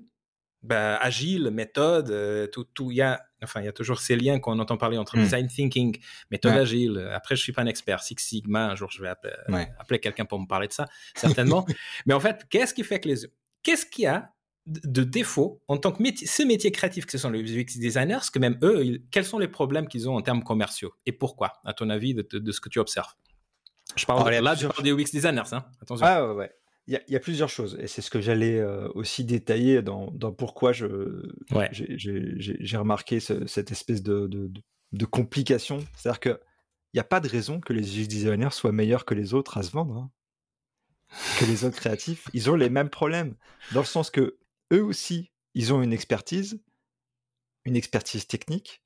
bah, agile, méthode, euh, tout, tout, il y a, enfin, il y a toujours ces liens qu'on entend parler entre hmm. design thinking, méthode agile. Après, je suis pas un expert, Six Sigma. Un jour, je vais appeler, quelqu'un pour me parler de ça, certainement. Mais en fait, qu'est-ce qui fait que les, qu'est-ce qu'il y a de défaut en tant que métier, ces métiers créatifs que ce sont les UX designers, que même eux, quels sont les problèmes qu'ils ont en termes commerciaux et pourquoi, à ton avis, de, ce que tu observes? Je parle là, je parle des UX designers, hein. Attention. Ah ouais, ouais. Il y, a plusieurs choses, et c'est ce que j'allais euh, aussi détailler dans, pourquoi je, j'ai remarqué cette espèce de, de, complication. C'est-à-dire qu'il n'y a pas de raison que les UX designers soient meilleurs que les autres à se vendre, hein. que les autres créatifs. Ils ont les mêmes problèmes, dans le sens que eux aussi, ils ont une expertise, une expertise technique,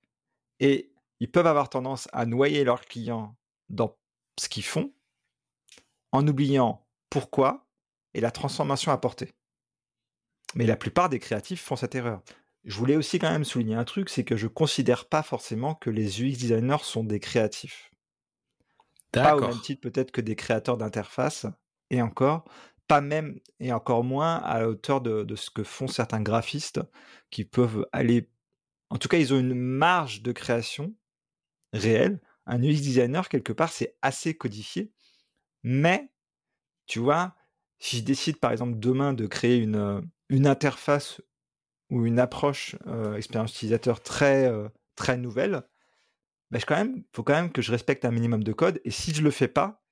et ils peuvent avoir tendance à noyer leurs clients dans ce qu'ils font, en oubliant pourquoi et la transformation apportée. Mais la plupart des créatifs font cette erreur. Je voulais aussi quand même souligner un truc, c'est que je considère pas forcément que les UX designers sont des créatifs. Pas au même titre peut-être que des créateurs d'interface, et encore, pas même, et encore moins à la hauteur de, de, ce que font certains graphistes qui peuvent aller... En tout cas, ils ont une marge de création réelle. Un UX designer, quelque part, c'est assez codifié. Mais, tu vois, si je décide par exemple demain de créer une, une interface ou une approche expérience utilisateur très, très nouvelle, il bah, quand même, faut quand même que je respecte un minimum de code. Et si je le fais pas,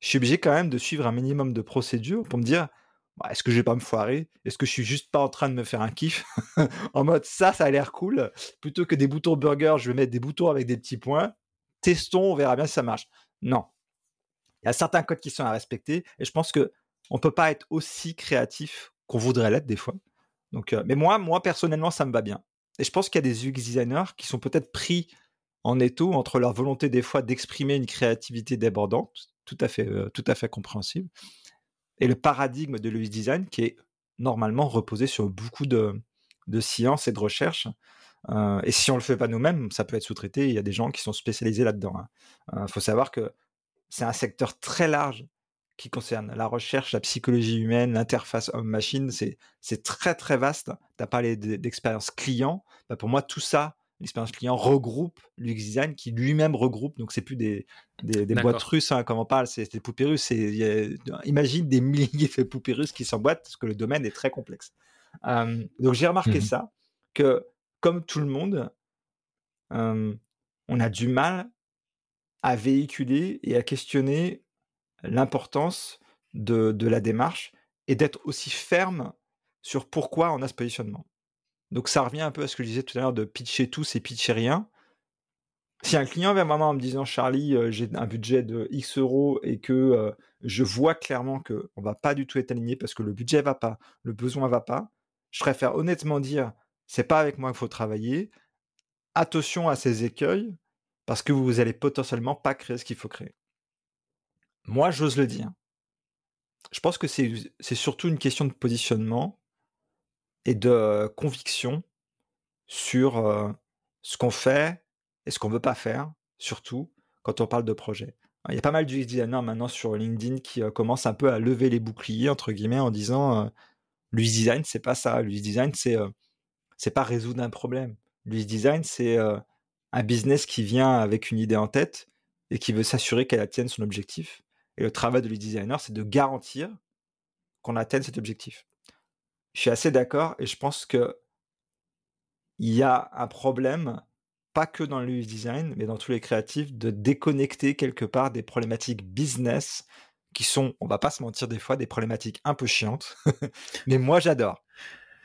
je suis obligé quand même de suivre un minimum de procédures pour me dire bah, est-ce que je vais pas me foirer? Est-ce que je suis juste pas en train de me faire un kiff? En mode ça, ça a l'air cool. Plutôt que des boutons burger, je vais mettre des boutons avec des petits points. Testons, on verra bien si ça marche. Non. Il y a certains codes qui sont à respecter. Et je pense que on peut pas être aussi créatif qu'on voudrait l'être des fois. Mais moi, moi personnellement, ça me va bien. Et je pense qu'il y a des UX designers qui sont peut-être pris en étau entre leur volonté des fois d'exprimer une créativité débordante, tout à fait, compréhensible, et le paradigme de l'UX design qui est normalement reposé sur beaucoup de, de science et de recherche. Euh, et si on le fait pas nous-mêmes, ça peut être sous-traité. Il y a des gens qui sont spécialisés là-dedans. Il hein. faut savoir que c'est un secteur très large qui concerne la recherche, la psychologie humaine, l'interface homme-machine, c'est très très vaste. Tu as parlé d'expérience client. Bah, pour moi, tout ça, l'expérience client regroupe l'UX design qui lui-même regroupe. Donc, c'est plus des, des, boîtes russes, hein, comme on parle, c'est des poupées russes. imagine des milliers de poupées russes qui s'emboîtent parce que le domaine est très complexe. donc, j'ai remarqué mmh ça, que comme tout le monde, on a du mal à véhiculer et à questionner l'importance de, la démarche et d'être aussi ferme sur pourquoi on a ce positionnement. Donc ça revient un peu à ce que je disais tout à l'heure de pitcher tout, c'est pitcher rien. Si un client vient vraiment en me disant Charlie, euh, j'ai un budget de X euros et que euh, je vois clairement que on va pas du tout être aligné parce que le budget va pas, le besoin va pas, je préfère honnêtement dire c'est pas avec moi qu'il faut travailler. Attention à ces écueils parce que vous allez potentiellement pas créer ce qu'il faut créer. Moi, j'ose le dire. Je pense que c'est surtout une question de positionnement et de conviction sur euh, ce qu'on fait et ce qu'on veut pas faire, surtout quand on parle de projet. Il y a pas mal d'UX designers maintenant sur LinkedIn qui euh, commencent un peu à lever les boucliers entre guillemets en disant euh, l'UX design c'est pas ça, l'UX design c'est c'est pas résoudre un problème. L'UX design c'est un business qui vient avec une idée en tête et qui veut s'assurer qu'elle atteigne son objectif. Et le travail de l'UX designer c'est de garantir qu'on atteigne cet objectif. Je suis assez d'accord et je pense que il y a un problème, pas que dans le design, mais dans tous les créatifs, de déconnecter quelque part des problématiques business qui sont, on va pas se mentir des fois, des problématiques un peu chiantes. mais moi, j'adore.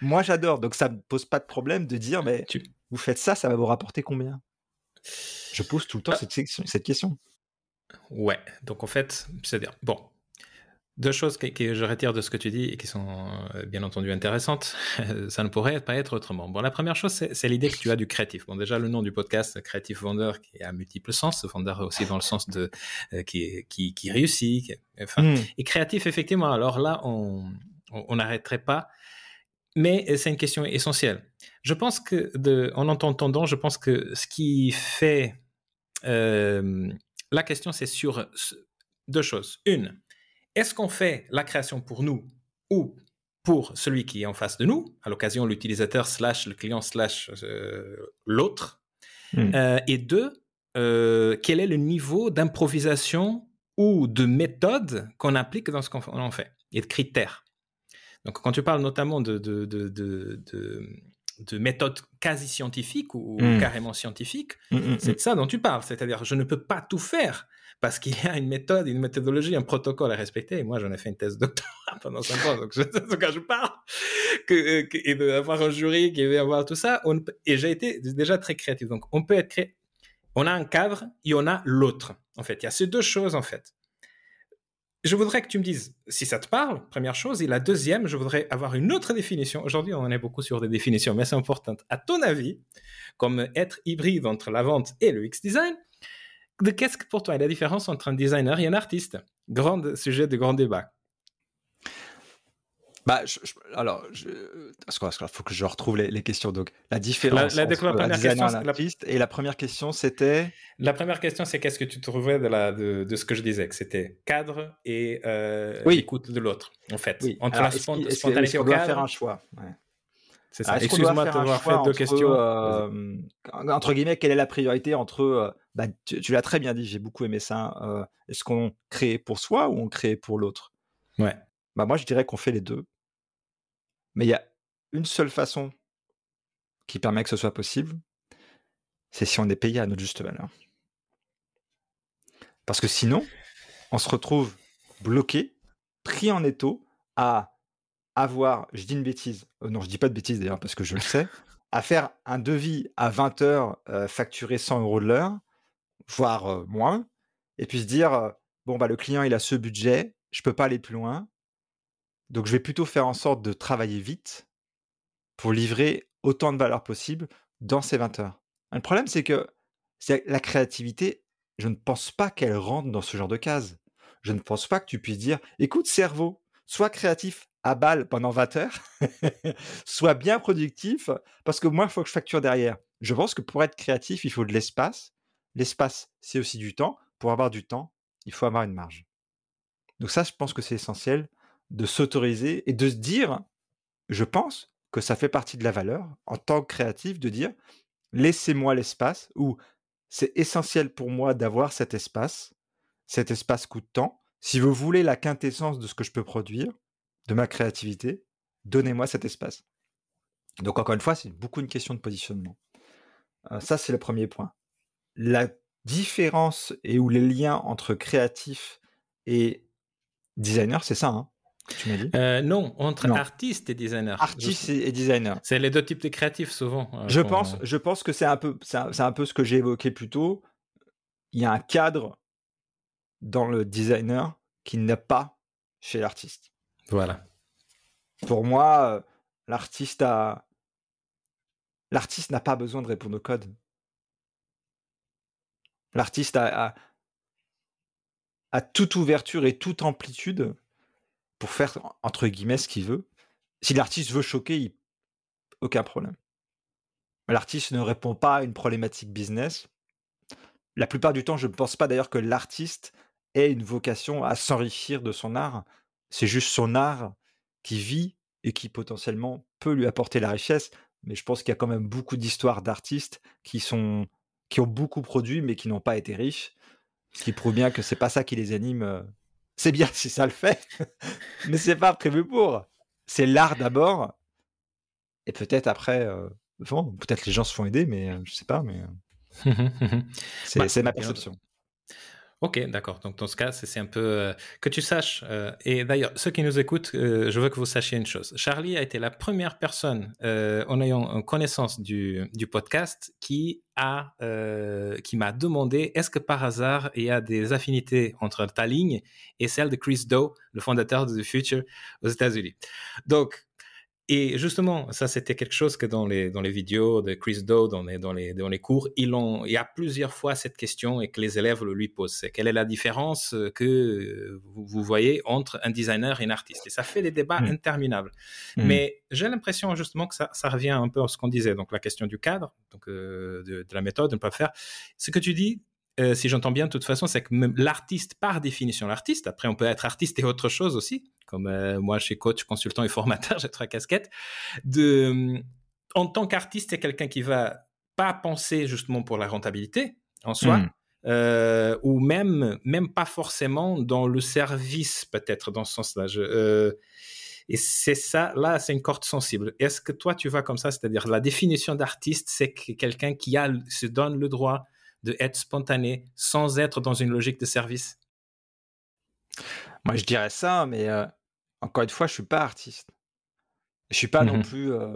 Moi, j'adore. Donc, ça me pose pas de problème de dire, mais vous faites ça, ça va vous rapporter combien? Je pose tout le temps ah. cette, cette question. Ouais. Donc, en fait, c'est-à-dire, bon, deux choses que, je retire de ce que tu dis et qui sont euh, bien entendu intéressantes, ça ne pourrait pas être autrement. Bon, la première chose, c'est l'idée que tu as du créatif. Bon, déjà, le nom du podcast, Créatif Vendeur, qui a multiples sens, vendeur aussi dans le sens de euh, qui, qui, qui, réussit. enfin, hmm. Et créatif, effectivement, alors là, on n'arrêterait pas. Mais c'est une question essentielle. Je pense que, de, en entendant, je pense que ce qui fait euh, la question, c'est sur deux choses. Une, est-ce qu'on fait la création pour nous ou pour celui qui est en face de nous, à l'occasion l'utilisateur slash le client slash euh, l'autre? Hmm. euh, Et deux, euh, quel est le niveau d'improvisation ou de méthode qu'on applique dans ce qu'on fait et de critères? Donc quand tu parles notamment de, de, de, de méthodes quasi scientifiques ou hmm. carrément scientifiques, hmm, c'est de ça dont tu parles. C'est-à-dire, je ne peux pas tout faire parce qu'il y a une méthode, une méthodologie, un protocole à respecter. Et moi, j'en ai fait une thèse de doctorat pendant cinq ans, donc je sais de quoi je parle. Que, que, et d'avoir un jury qui veut avoir tout ça. On, et j'ai été déjà très créatif. Donc, on peut être créé. On a un cadre et on a l'autre. En fait, il y a ces deux choses, en fait. Je voudrais que tu me dises si ça te parle, première chose. Et la deuxième, je voudrais avoir une autre définition. Aujourd'hui, on est beaucoup sur des définitions, mais c'est important. À ton avis, comme être hybride entre la vente et le X-Design, qu'est-ce que pour toi est la différence entre un designer et un artiste? Grand sujet de grand débat. Bah, alors, il faut que je retrouve les, questions. Donc, la différence la, entre la, designer et l'artiste. Et la première question, c'était? La première question, c'est qu'est-ce que tu trouvais de, la, de, de ce que je disais, que c'était cadre et euh, écoute de l'autre, en fait. Entre la spontanéité au cadre. faire un choix? C'est ça. Excuse-moi de t'avoir fait deux questions. Euh, entre guillemets, quelle est la priorité entre. Euh, bah, tu, l'as très bien dit, j'ai beaucoup aimé ça. Est-ce qu'on crée pour soi ou on crée pour l'autre? Ouais. Bah, moi, je dirais qu'on fait les deux. Mais il y a une seule façon qui permet que ce soit possible c'est si on est payé à notre juste valeur. Parce que sinon, on se retrouve bloqué, pris en étau à avoir, je dis une bêtise, euh, non, je dis pas de bêtise d'ailleurs parce que je le sais, à faire un devis à 20 heures euh, facturé 100 euros de l'heure, voire euh, moins, et puis se dire, bon, bah, le client, il a ce budget, je peux pas aller plus loin, donc je vais plutôt faire en sorte de travailler vite pour livrer autant de valeur possible dans ces 20 heures. Le problème, c'est que la créativité, je ne pense pas qu'elle rentre dans ce genre de case. Je ne pense pas que tu puisses dire, écoute, cerveau, sois créatif, à balle pendant 20 heures, soit bien productif, parce que moi, il faut que je facture derrière. Je pense que pour être créatif, il faut de l'espace. L'espace, c'est aussi du temps. Pour avoir du temps, il faut avoir une marge. Donc ça, je pense que c'est essentiel de s'autoriser et de se dire, je pense que ça fait partie de la valeur en tant que créatif de dire, laissez-moi l'espace ou c'est essentiel pour moi d'avoir cet espace. Cet espace coûte temps. Si vous voulez la quintessence de ce que je peux produire, de ma créativité, donnez-moi cet espace. Donc encore une fois, c'est beaucoup une question de positionnement. Euh, ça, c'est le premier point. La différence et ou les liens entre créatif et designer, c'est ça, hein, tu m'as dit euh, Non, entre artiste et designer. Artiste et designer. C'est les deux types de créatifs souvent. Euh, je, pense, je pense que c'est un, peu, c'est un, peu ce que j'ai évoqué plus tôt. il y a un cadre dans le designer qui n'est pas chez l'artiste. Voilà. Pour moi, euh, l'artiste a l'artiste n'a pas besoin de répondre au code. L'artiste a, a, toute ouverture et toute amplitude pour faire entre guillemets ce qu'il veut. Si l'artiste veut choquer, il... aucun problème. L'artiste ne répond pas à une problématique business. La plupart du temps, je ne pense pas d'ailleurs que l'artiste ait une vocation à s'enrichir de son art. C'est juste son art qui vit et qui potentiellement peut lui apporter la richesse. Mais je pense qu'il y a quand même beaucoup d'histoires d'artistes qui sont qui ont beaucoup produit mais qui n'ont pas été riches, ce qui prouve bien que c'est pas ça qui les anime. Euh. C'est bien si ça le fait, mais c'est pas prévu pour. C'est l'art d'abord, et peut-être après, euh, peut-être les gens se font aider, mais euh, je sais pas, mais c'est bah, ma perception. Ok, d'accord. Donc dans ce cas, c'est un peu euh, que tu saches. Euh, et d'ailleurs, ceux qui nous écoutent, euh, je veux que vous sachiez une chose. Charlie a été la première personne en ayant connaissance du, du podcast qui a qui m'a demandé est-ce que par hasard il y a des affinités entre ta ligne et celle de Chris Doe, le fondateur de The Future aux États-Unis? Donc et justement, ça, c'était quelque chose que dans les, dans les vidéos de Chris Doe, dans les, dans les, dans les cours, il, ont, il y a plusieurs fois cette question et que les élèves le lui posent. C'est quelle est la différence que vous, voyez entre un designer et un artiste? Et ça fait des débats mmh. interminables. Mmh. Mais j'ai l'impression justement que ça, ça, revient un peu à ce qu'on disait. Donc, la question du cadre, donc, euh, de, de, la méthode, de ne pas faire. Ce que tu dis, euh, si j'entends bien, de toute façon, c'est que l'artiste, par définition, l'artiste, après, on peut être artiste et autre chose aussi, comme euh, moi, chez coach, consultant et formateur, j'ai trois casquettes. De, en tant qu'artiste, c'est quelqu'un qui va pas penser justement pour la rentabilité en soi, hmm. euh, ou même, même pas forcément dans le service, peut-être, dans ce sens-là. et c'est ça, là, c'est une corde sensible. Est-ce que toi, tu vas comme ça, c'est-à-dire la définition d'artiste, c'est quelqu'un qui a, se donne le droit de être spontané sans être dans une logique de service? Moi, je dirais ça, mais euh, encore une fois, je suis pas artiste. Je suis pas non mmh plus. Euh,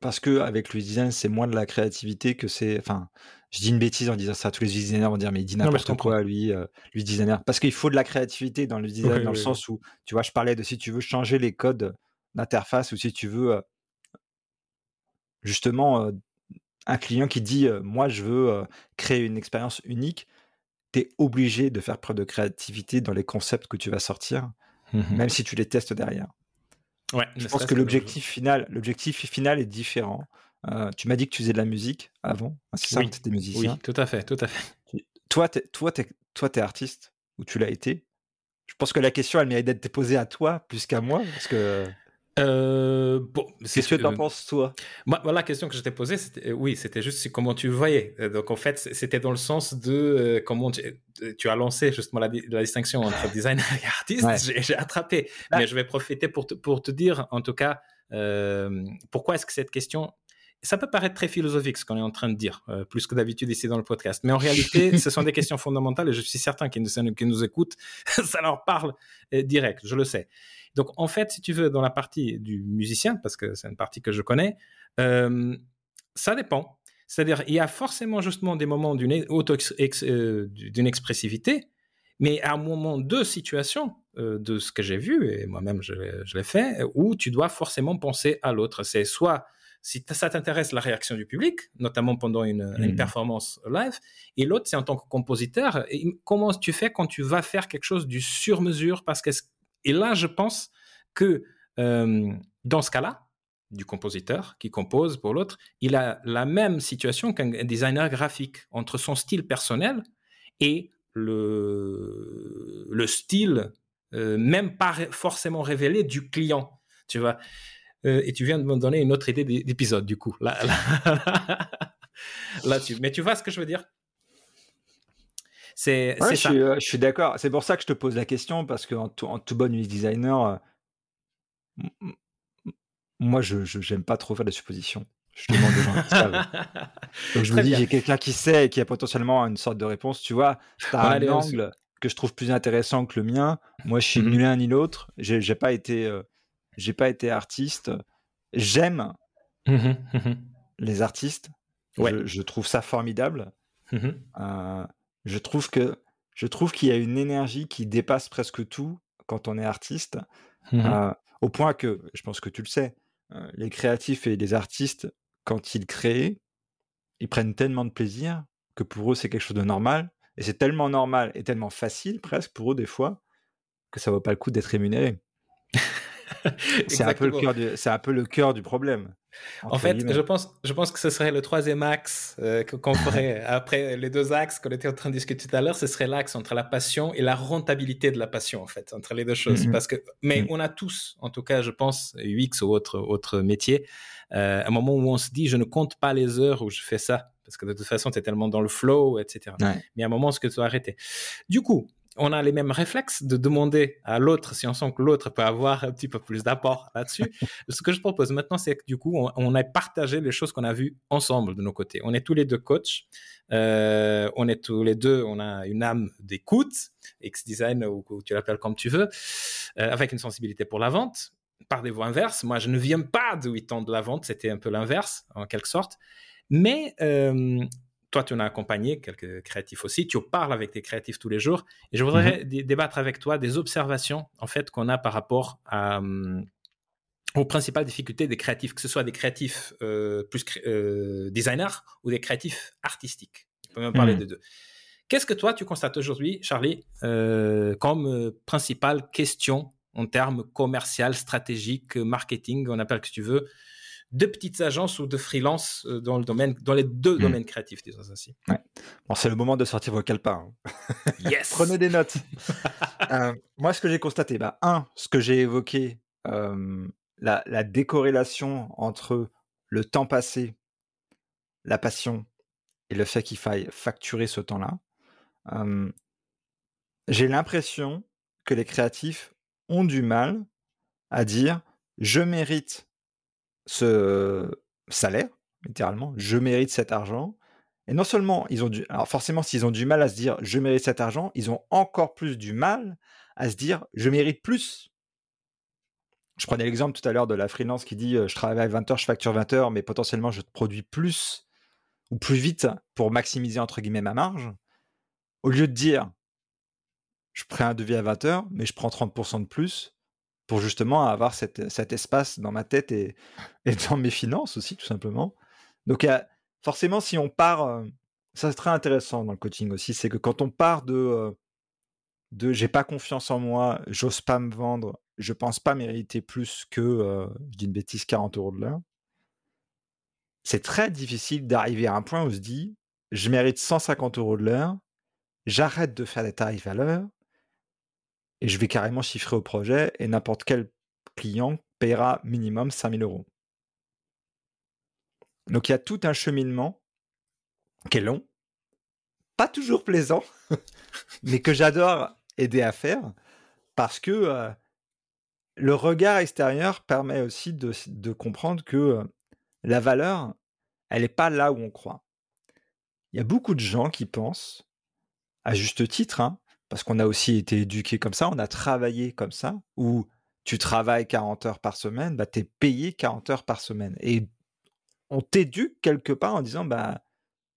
parce que avec le design, c'est moins de la créativité que c'est. Enfin, je dis une bêtise en disant ça. Tous les designers vont dire mais il dit n'importe quoi lui, euh, lui designer. Parce qu'il faut de la créativité dans le design, dans le sens où tu vois, je parlais de si tu veux changer les codes d'interface ou si tu veux justement un client qui dit moi je veux créer une expérience unique, tu es obligé de faire preuve de créativité dans les concepts que tu vas sortir, mmh même si tu les testes derrière. Ouais, je pense que l'objectif final, l'objectif final est différent. tu m'as dit que tu faisais de la musique avant, ah, c'est ça, oui. tu musicien? Oui, tout à fait, tout à fait. Toi, tu toi, toi, es artiste ou tu l'as été? Je pense que la question, elle mérite d'être posée à toi plus qu'à moi, parce que euh, bon, Qu'est-ce que tu en penses, toi? Moi, La question que je t'ai posée, c'était, euh, oui, c'était juste comment tu voyais. Euh, donc, en fait, c'était dans le sens de comment tu, tu, as lancé justement la, la distinction entre designer et artiste. J'ai attrapé. Ah. Mais je vais profiter pour te, pour te dire, en tout cas, pourquoi est-ce que cette question ça peut paraître très philosophique ce qu'on est en train de dire, plus que d'habitude ici dans le podcast. Mais en réalité, ce sont des questions fondamentales et je suis certain qu'ils nous, nous écoutent, ça leur parle direct, je le sais. Donc, en fait, si tu veux, dans la partie du musicien, parce que c'est une partie que je connais, euh, ça dépend. C'est-à-dire, il y a forcément justement des moments d'une euh, d'une expressivité, mais à un moment de situation, euh, de ce que j'ai vu, et moi-même je, l'ai fait, où tu dois forcément penser à l'autre. C'est soit si ça t'intéresse la réaction du public, notamment pendant une, une mmh. performance live, et l'autre c'est en tant que compositeur, comment tu fais quand tu vas faire quelque chose du sur-mesure? Parce que et là, je pense que euh, dans ce cas-là, du compositeur qui compose pour l'autre, il a la même situation qu'un designer graphique entre son style personnel et le, le style, euh, même pas forcément révélé, du client. Tu vois? Euh, Et tu viens de me donner une autre idée d'épisode, du coup. Là, là, là, tu... Mais tu vois ce que je veux dire? C'est je, suis, euh, je suis d'accord. C'est pour ça que je te pose la question, parce qu'en tout, en tout bon UX designer, euh, moi, je n'aime pas trop faire des suppositions. Je demande des gens qui savent. Donc je me dis, j'ai quelqu'un qui sait et qui a potentiellement une sorte de réponse. Tu vois, tu as un angle que je trouve plus intéressant que le mien. Moi, je suis mmh ni l'un ni l'autre. J'ai pas été, j'ai pas été artiste. J'aime mmh mmh les artistes. Ouais. Je, trouve ça formidable. Euh, Je trouve que je trouve qu'il y a une énergie qui dépasse presque tout quand on est artiste, Mmh euh, au point que, je pense que tu le sais, euh, les créatifs et les artistes, quand ils créent, ils prennent tellement de plaisir que pour eux c'est quelque chose de normal, et c'est tellement normal et tellement facile presque pour eux des fois que ça vaut pas le coup d'être rémunéré. c'est un peu le cœur du, c'est un peu le cœur du problème. En fait, je pense, je pense que ce serait le troisième axe euh, qu'on ferait après les deux axes qu'on était en train de discuter tout à l'heure. Ce serait l'axe entre la passion et la rentabilité de la passion, en fait, entre les deux choses. Mm-hmm. Parce que, mais mm. on a tous, en tout cas, je pense, UX ou autre, autre métier, euh, un moment où on se dit, je ne compte pas les heures où je fais ça. Parce que de toute façon, tu es tellement dans le flow, etc. Mais à un moment, ce que tu dois arrêter. Du coup, on a les mêmes réflexes de demander à l'autre si on sent que l'autre peut avoir un petit peu plus d'apport là-dessus. Ce que je propose maintenant, c'est que du coup, on, a partagé les choses qu'on a vues ensemble de nos côtés. On est tous les deux coachs. Euh, on est tous les deux, on a une âme d'écoute, X-Design ou, tu l'appelles comme tu veux, euh, avec une sensibilité pour la vente. Par des voies inverses, moi je ne viens pas de 8 ans de la vente, c'était un peu l'inverse en quelque sorte. Mais euh, toi, tu en as accompagné quelques créatifs aussi. Tu parles avec tes créatifs tous les jours. Et je voudrais mhm. débattre avec toi des observations en fait qu'on a par rapport hum, aux principales difficultés des créatifs, que ce soit des créatifs euh, plus euh, designers ou des créatifs artistiques. On peut même parler mhm. de deux. Qu'est-ce que toi, tu constates aujourd'hui, Charlie, euh, comme principale question en termes commercial, stratégique, marketing, on appelle ce que tu veux, de petites agences ou de freelance euh, dans le domaine, dans les deux hmm. domaines créatifs, disons ainsi. Bon, c'est le moment de sortir vos calepins. Hein. Yes. Prenez des notes. Euh, moi, ce que j'ai constaté, bah, un, ce que j'ai évoqué, euh, la, la, décorrélation entre le temps passé, la passion et le fait qu'il faille facturer ce temps-là. j'ai l'impression que les créatifs ont du mal à dire je mérite ce salaire, littéralement, je mérite cet argent. Et non seulement ils ont du, alors forcément s'ils ont du mal à se dire je mérite cet argent, ils ont encore plus du mal à se dire je mérite plus. Je prenais l'exemple tout à l'heure de la freelance qui dit je travaille à 20 heures, je facture 20 heures, mais potentiellement je produis plus ou plus vite pour maximiser entre guillemets ma marge. Au lieu de dire je prends un devis à 20 heures, mais je prends 30% de plus, pour justement avoir cet espace dans ma tête et, dans mes finances aussi, tout simplement. Donc, forcément, si on part, euh, ça c'est très intéressant dans le coaching aussi, c'est que quand on part de, euh, de j'ai pas confiance en moi, j'ose pas me vendre, je pense pas mériter plus que, euh, je dis une bêtise, 40 euros de l'heure, c'est très difficile d'arriver à un point où on se dit, je mérite 150 euros de l'heure, j'arrête de faire des tarifs à l'heure, et je vais carrément chiffrer au projet et n'importe quel client paiera minimum 5000 euros. Donc il y a tout un cheminement qui est long, pas toujours plaisant, mais que j'adore aider à faire parce que euh, le regard extérieur permet aussi de, comprendre que euh, la valeur, elle n'est pas là où on croit. Il y a beaucoup de gens qui pensent, à juste titre, hein, parce qu'on a aussi été éduqué comme ça, on a travaillé comme ça, où tu travailles 40 heures par semaine, bah, tu es payé 40 heures par semaine. Et on t'éduque quelque part en disant, bah,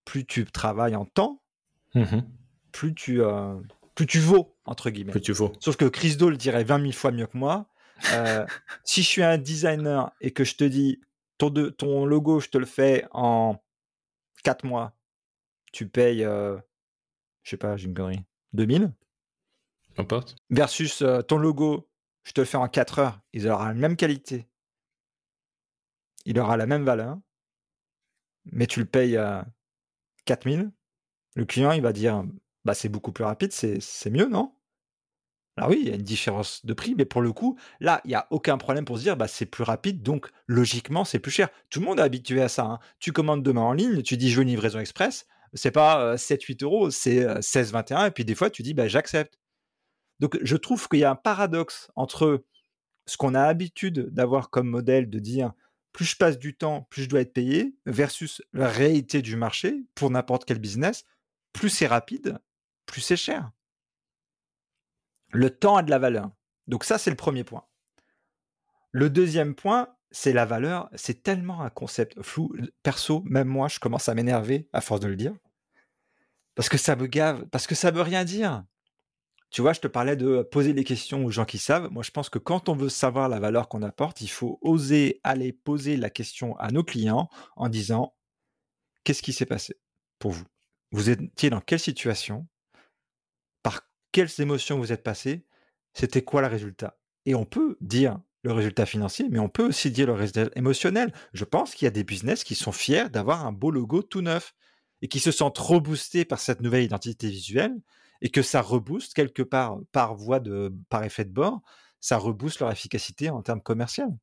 plus tu travailles en temps, mmh plus, tu, euh, plus tu vaux, entre guillemets. Plus tu vaux. Sauf que Chris le dirait 20 000 fois mieux que moi. Euh, si je suis un designer et que je te dis, ton, de, ton logo, je te le fais en 4 mois, tu payes, euh, je sais pas, j'ai une connerie, 2000 Importe. Versus euh, ton logo, je te le fais en 4 heures, il aura la même qualité. Il aura la même valeur. Mais tu le payes à 4000. Le client, il va dire bah, c'est beaucoup plus rapide, c'est mieux, non? Alors oui, il y a une différence de prix, mais pour le coup, là, il n'y a aucun problème pour se dire, bah, c'est plus rapide, donc logiquement, c'est plus cher. Tout le monde est habitué à ça. Hein. Tu commandes demain en ligne, tu dis, je veux une livraison express, c'est pas 7-8 euros, c'est 16-21, et puis des fois, tu dis, bah, j'accepte. Donc, je trouve qu'il y a un paradoxe entre ce qu'on a l'habitude d'avoir comme modèle de dire plus je passe du temps, plus je dois être payé, versus la réalité du marché pour n'importe quel business, plus c'est rapide, plus c'est cher. Le temps a de la valeur. Donc ça, c'est le premier point. Le deuxième point, c'est la valeur. C'est tellement un concept flou. Perso, même moi, je commence à m'énerver à force de le dire. Parce que ça me gave, parce que ça veut rien dire. Tu vois, je te parlais de poser les questions aux gens qui savent. Moi, je pense que quand on veut savoir la valeur qu'on apporte, il faut oser aller poser la question à nos clients en disant qu'est-ce qui s'est passé pour vous? Vous étiez dans quelle situation? Par quelles émotions vous êtes passé? C'était quoi le résultat Et on peut dire le résultat financier, mais on peut aussi dire le résultat émotionnel. Je pense qu'il y a des business qui sont fiers d'avoir un beau logo tout neuf et qui se sentent reboostés par cette nouvelle identité visuelle et que ça rebooste quelque part par voie de par effet de bord, ça rebooste leur efficacité en termes commerciaux.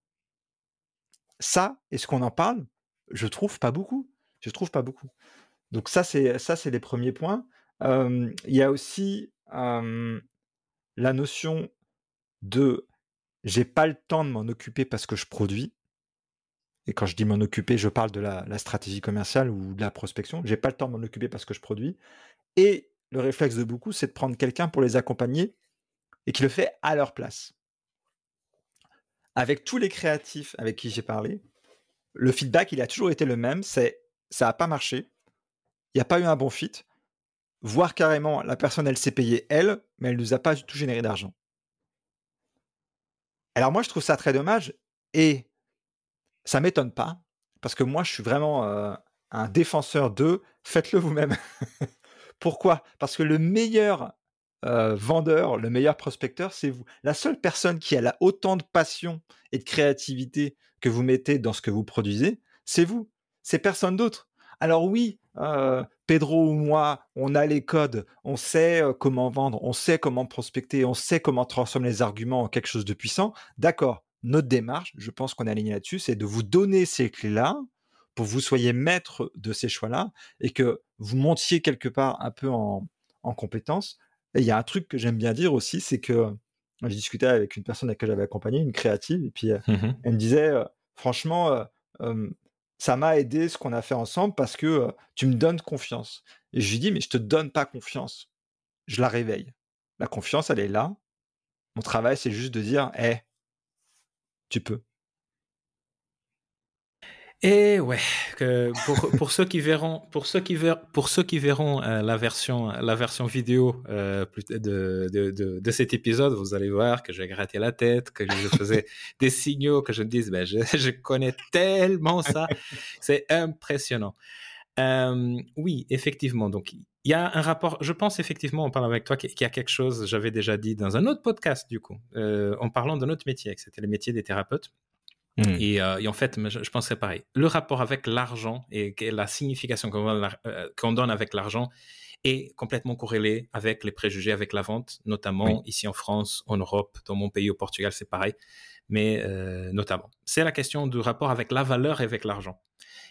Ça, est-ce qu'on en parle Je trouve pas beaucoup. Je trouve pas beaucoup. Donc ça, c'est ça, c'est les premiers points. il y a aussi la notion de j'ai pas le temps de m'en occuper parce que je produis. Et quand je dis m'en occuper, je parle de la, stratégie commerciale ou de la prospection. J'ai pas le temps de m'en occuper parce que je produis. Et le réflexe de beaucoup, c'est de prendre quelqu'un pour les accompagner et qui le fait à leur place. Avec tous les créatifs avec qui j'ai parlé, le feedback, il a toujours été le même, c'est ça n'a pas marché, il n'y a pas eu un bon fit, voire carrément la personne, elle s'est payée elle, mais elle ne nous a pas du tout généré d'argent. Alors moi, je trouve ça très dommage et ça m'étonne pas, parce que moi, je suis vraiment euh, un défenseur de faites-le vous-même. Pourquoi? Parce que le meilleur vendeur, le meilleur prospecteur, c'est vous. La seule personne qui a autant de passion et de créativité que vous mettez dans ce que vous produisez, c'est vous. C'est personne d'autre. Alors oui, Pedro ou moi, on a les codes, on sait comment vendre, on sait comment prospecter, on sait comment transformer les arguments en quelque chose de puissant. D'accord. Notre démarche, je pense qu'on est aligné là-dessus, c'est de vous donner ces clés-là pour que vous soyez maître de ces choix-là et que vous montiez quelque part un peu en, en compétence. Et il y a un truc que j'aime bien dire aussi, c'est que j'ai discuté avec une personne à laquelle j'avais accompagné, une créative, et puis mmh elle me disait, franchement, ça m'a aidé ce qu'on a fait ensemble parce que tu me donnes confiance. Et je lui dis, mais je te donne pas confiance, je la réveille. La confiance, elle est là. Mon travail, c'est juste de dire, hé, tu peux. Et ouais, que pour, pour, ceux qui verront, pour ceux qui pour ceux qui verront euh, la version, la version vidéo euh, de, de, de, de, cet épisode, vous allez voir que j'ai gratté la tête, que je faisais des signaux, que je me dis, ben, je, je connais tellement ça, c'est impressionnant. Euh, oui, effectivement. Donc, il y a un rapport. Je pense effectivement, on parle avec toi, qu'il y a quelque chose. J'avais déjà dit dans un autre podcast, du coup, en parlant d'un autre métier, que c'était le métier des thérapeutes. Mmh. Euh, et, en fait, je, je pense pareil. Le rapport avec l'argent et la signification euh, qu'on donne avec l'argent est complètement corrélé avec les préjugés, avec la vente, notamment ici en France, en Europe, dans mon pays, au Portugal, c'est pareil, mais euh, notamment. C'est la question du rapport avec la valeur et avec l'argent.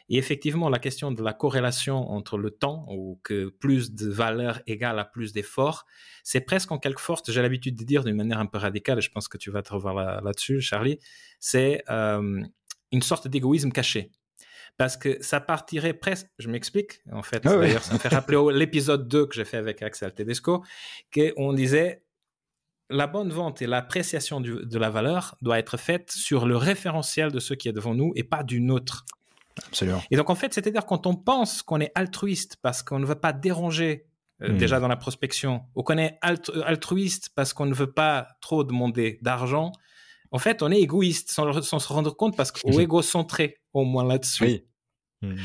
Et effectivement, la question de la corrélation entre le temps, ou que plus de valeur égale à plus d'effort, c'est presque en quelque sorte, j'ai l'habitude de dire d'une manière un peu radicale, et je pense que tu vas te revoir là-dessus, Charlie, c'est euh, une sorte d'égoïsme caché. Parce que ça partirait presque, je m'explique, en fait, ah d'ailleurs, ça me fait rappeler l'épisode 2 que j'ai fait avec Axel Tedesco, qu'on disait, la bonne vente et l'appréciation de la valeur doit être faite sur le référentiel de ce qui est devant nous et pas d'une autre. Absolument. Et donc, en fait, c'est-à-dire quand on pense qu'on est altruiste parce qu'on ne veut pas déranger euh, hmm. déjà dans la prospection, ou qu'on est altruiste parce qu'on ne veut pas trop demander d'argent, en fait, on est égoïste sans, se rendre compte parce qu'on est égocentré, au moins là-dessus. Oui. Hmm.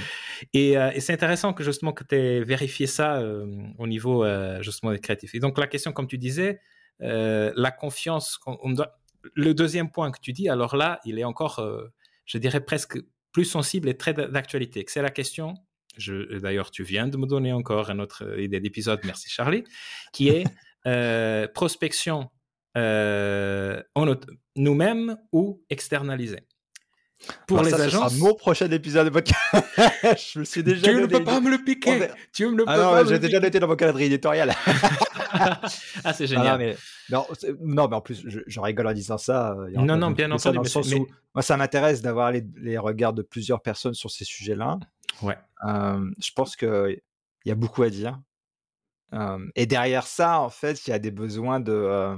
Euh, et, c'est intéressant que justement que tu aies vérifié ça euh, au niveau justement des créatifs. Et donc la question, comme tu disais, la confiance, le deuxième point que tu dis, alors là, il est encore, je dirais presque plus sensible et très d'actualité. C'est la question, d'ailleurs tu viens de me donner encore une autre idée d'épisode, merci Charlie, qui est euh, prospection euh, nous-mêmes ou externalisée? Pour Alors les ça, agences. Ce sera mon prochain épisode de podcast. je me suis déjà. Tu ne peux pas me le piquer. Tu me le ah non, J'ai déjà noté dans mon calendrier éditorial. ah, c'est génial. mais, non, non, mais en plus, je, rigole en disant ça. Euh, non, non, bien entendu. Mais... moi, ça m'intéresse d'avoir les, les, regards de plusieurs personnes sur ces sujets-là. Ouais. Euh, je pense qu'il y a beaucoup à dire. Euh, et derrière ça, en fait, il y a des besoins de.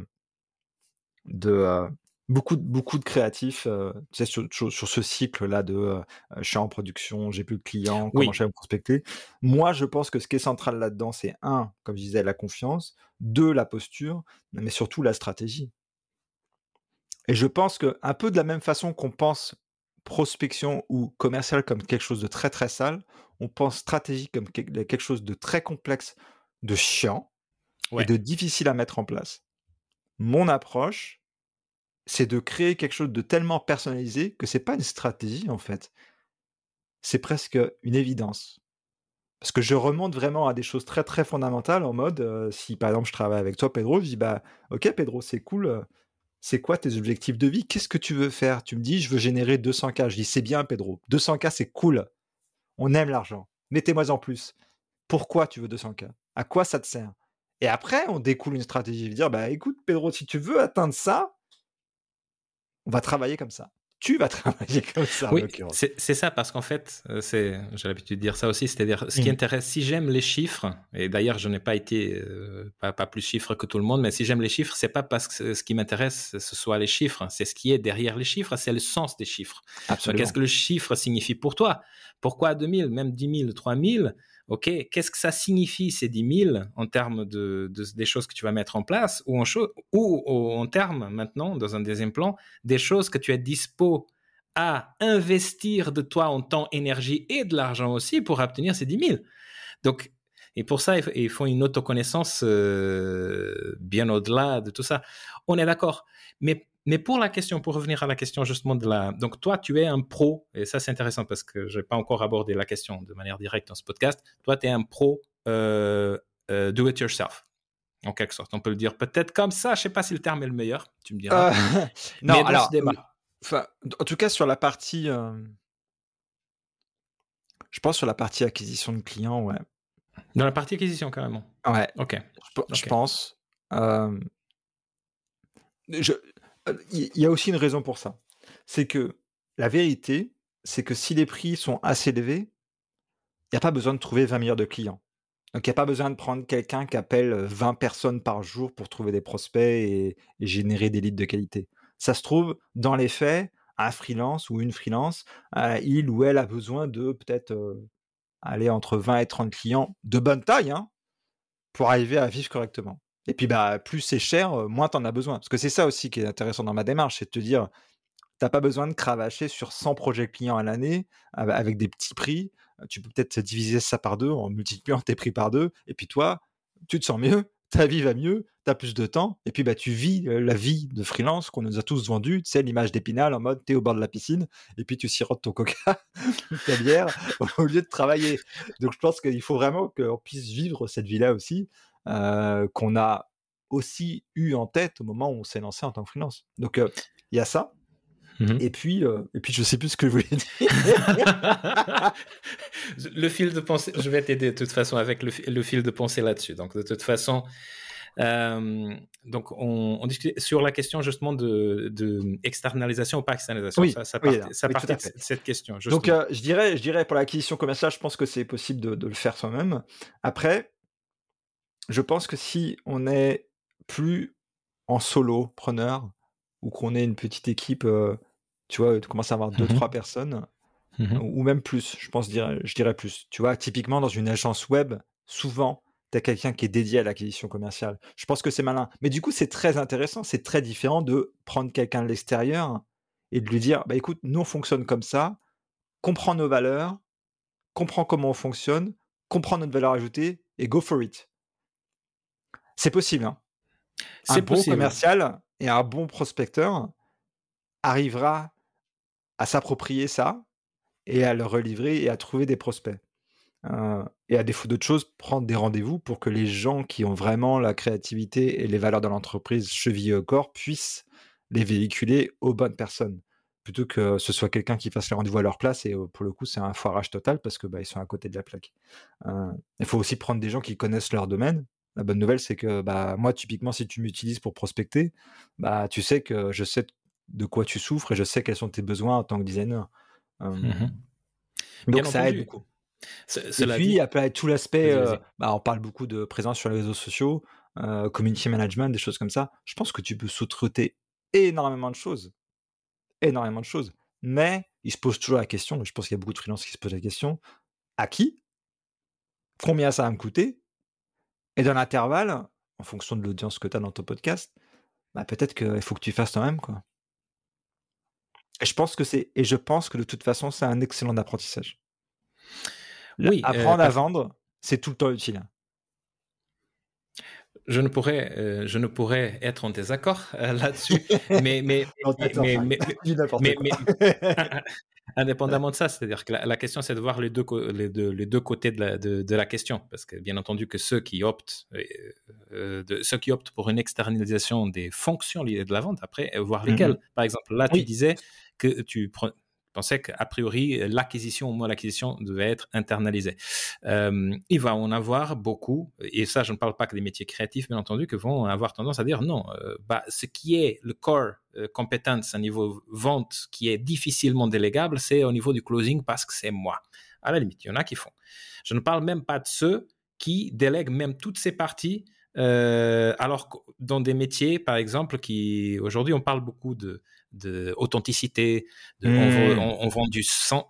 de Beaucoup, beaucoup de créatifs, euh, tu sais, sur, sur, ce cycle-là de euh, je suis en production, j'ai plus de clients, comment je vais me prospecter. Moi, je pense que ce qui est central là-dedans, c'est un, comme je disais, la confiance, deux, la posture, mais surtout la stratégie. Et je pense que un peu de la même façon qu'on pense prospection ou commercial comme quelque chose de très très sale, on pense stratégie comme quelque chose de très complexe, de chiant et de difficile à mettre en place. Mon approche, c'est de créer quelque chose de tellement personnalisé que c'est pas une stratégie en fait. C'est presque une évidence. Parce que je remonte vraiment à des choses très très fondamentales en mode si par exemple je travaille avec toi Pedro, je dis bah ok Pedro c'est cool, c'est quoi tes objectifs de vie? Qu'est-ce que tu veux faire? Tu me dis je veux générer 200K. Je dis c'est bien Pedro, 200K c'est cool. On aime l'argent. Mettez-moi en plus. Pourquoi tu veux 200K À quoi ça te sert? Et après on découle une stratégie. Veux dire bah écoute Pedro si tu veux atteindre ça, on va travailler comme ça. Tu vas travailler comme ça. Oui, c'est ça, parce qu'en fait, euh, c'est, j'ai l'habitude de dire ça aussi, c'est-à-dire ce qui mmh. intéresse, si j'aime les chiffres, et d'ailleurs je n'ai pas été, euh, pas, plus chiffres que tout le monde, mais si j'aime les chiffres, c'est pas parce que ce qui m'intéresse, ce soit les chiffres, c'est ce qui est derrière les chiffres, c'est le sens des chiffres. Qu'est-ce que le chiffre signifie pour toi? Pourquoi 2000, même 10 000, 3000 OK, qu'est-ce que ça signifie ces 10 000 en termes de, des choses que tu vas mettre en place ou en, ou, en termes maintenant, dans un deuxième plan, des choses que tu es dispo à investir de toi en temps, énergie et de l'argent aussi pour obtenir ces 10 000. Donc, et pour ça, il faut une autoconnaissance euh, bien au-delà de tout ça. On est d'accord. Mais mais pour la question, pour revenir à la question justement de la... Donc toi, tu es un pro, et ça c'est intéressant parce que je n'ai pas encore abordé la question de manière directe dans ce podcast. Toi, tu es un pro euh, euh, do it yourself, en quelque sorte. On peut le dire peut-être comme ça, je ne sais pas si le terme est le meilleur, tu me diras. Euh, non, alors, en tout cas sur la partie... Je pense sur la partie acquisition de clients, ouais. Dans la partie acquisition, carrément. Ouais. Ok. Je, je pense. Je, il y a aussi une raison pour ça. C'est que la vérité, c'est que si les prix sont assez élevés, il n'y a pas besoin de trouver 20 millions de clients. Donc il n'y a pas besoin de prendre quelqu'un qui appelle 20 personnes par jour pour trouver des prospects et, générer des leads de qualité. Ça se trouve, dans les faits, un freelance ou une freelance, euh, il ou elle a besoin de peut-être euh, aller entre 20 et 30 clients de bonne taille hein, pour arriver à vivre correctement. Et puis, bah, plus c'est cher, moins tu en as besoin. Parce que c'est ça aussi qui est intéressant dans ma démarche, c'est de te dire, tu n'as pas besoin de cravacher sur 100 projets clients à l'année avec des petits prix. Tu peux peut-être diviser ça par deux en multipliant tes prix par deux. Et puis toi, tu te sens mieux, ta vie va mieux, tu as plus de temps. Et puis bah, tu vis la vie de freelance qu'on nous a tous vendu. Tu sais, l'image d'épinal en mode, tu es au bord de la piscine et puis tu sirotes ton coca, ta bière, au lieu de travailler. Donc je pense qu'il faut vraiment qu'on puisse vivre cette vie-là aussi. Qu'on a aussi eu en tête au moment où on s'est lancé en tant que freelance. Donc il y a ça. Mmh et puis, euh, et puis, je sais plus ce que je voulais dire. le fil de pensée, je vais t'aider de toute façon avec le, fil de pensée là-dessus. Donc, de toute façon, donc on, discute sur la question justement de, externalisation ou pas externalisation. Oui, ça, ça, part, de cette question. Donc, je dirais, je dirais pour l'acquisition commerciale, je pense que c'est possible de, de, le faire soi-même. Après, je pense que si on est plus en solo preneur ou qu'on est une petite équipe, tu vois, tu commences à avoir deux, mmh trois personnes, mmh ou même plus, je pense, je dirais plus. Tu vois, typiquement dans une agence web, souvent, tu as quelqu'un qui est dédié à l'acquisition commerciale. Je pense que c'est malin. Mais du coup, c'est très intéressant, c'est très différent de prendre quelqu'un de l'extérieur et de lui dire, bah écoute, nous on fonctionne comme ça, comprends nos valeurs, comprends comment on fonctionne, comprends notre valeur ajoutée et go for it. C'est possible. Hein. Un bon commercial et un bon prospecteur arrivera à s'approprier ça et à le relivrer et à trouver des prospects. Euh, et à défaut d'autre chose, prendre des rendez-vous pour que les gens qui ont vraiment la créativité et les valeurs de l'entreprise chevillées au corps puissent les véhiculer aux bonnes personnes. Plutôt que ce soit quelqu'un qui fasse les rendez-vous à leur place et pour le coup c'est un foirage total parce que bah, ils sont à côté de la plaque. Euh, il faut aussi prendre des gens qui connaissent leur domaine la bonne nouvelle, c'est que bah, moi, typiquement, si tu m'utilises pour prospecter, bah, tu sais que je sais de quoi tu souffres et je sais quels sont tes besoins en tant que designer. Mmh donc, ça aide beaucoup. Et puis, il y a tout l'aspect, bah, on parle beaucoup de présence sur les réseaux sociaux, community management, des choses comme ça. Je pense que tu peux sous-traiter énormément de choses. Énormément de choses. Mais il se pose toujours la question, je pense qu'il y a beaucoup de freelances qui se posent la question, à qui? Combien ça va me coûter? Et dans l'intervalle, en fonction de l'audience que tu as dans ton podcast, bah peut-être qu'il faut que tu fasses toi-même, quoi. Et je pense que c'est, et je pense que de toute façon, c'est un excellent apprentissage. Oui, apprendre à vendre, c'est tout le temps utile je ne pourrais, euh, je ne pourrais être en désaccord euh, là-dessus, mais, mais, mais, mais, mais, indépendamment de ça, c'est-à-dire que la, question, c'est de voir les deux, les deux, les deux côtés de la, de, la, question, parce que bien entendu que ceux qui optent, euh, de, ceux qui optent pour une externalisation des fonctions liées de la vente, après, voir lesquelles. Mm-hmm. Par exemple, là, tu disais que tu pensais qu'a priori, l'acquisition, au moins l'acquisition, devait être internalisée. Euh, il va en avoir beaucoup, et ça, je ne parle pas que des métiers créatifs, bien entendu, que vont avoir tendance à dire non, euh, bah, ce qui est le core euh, compétence à niveau vente qui est difficilement délégable, c'est au niveau du closing parce que c'est moi. À la limite, il y en a qui font. Je ne parle même pas de ceux qui délèguent même toutes ces parties alors dans des métiers, par exemple, qui aujourd'hui on parle beaucoup de de authenticité. De, mmh. on, vend du sang,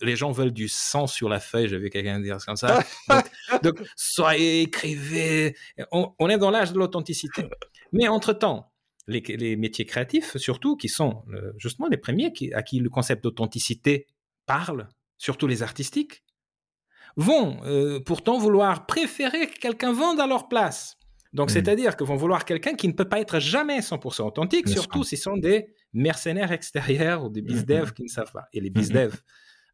les gens veulent du sang sur la feuille. J'avais quelqu'un dire comme ça. donc, soyez, écrivez. On, est dans l'âge de l'authenticité. Mais entre temps, les, métiers créatifs, surtout, qui sont euh, justement les premiers qui, à qui le concept d'authenticité parle, surtout les artistiques, vont euh, pourtant vouloir préférer que quelqu'un vende à leur place. Donc, mmh. c'est-à-dire qu'ils vont vouloir quelqu'un qui ne peut pas être jamais 100% authentique, surtout s'ils sont des mercenaires extérieurs ou des mmh, bizdev mmh. qui ne savent pas. Et les bizdev,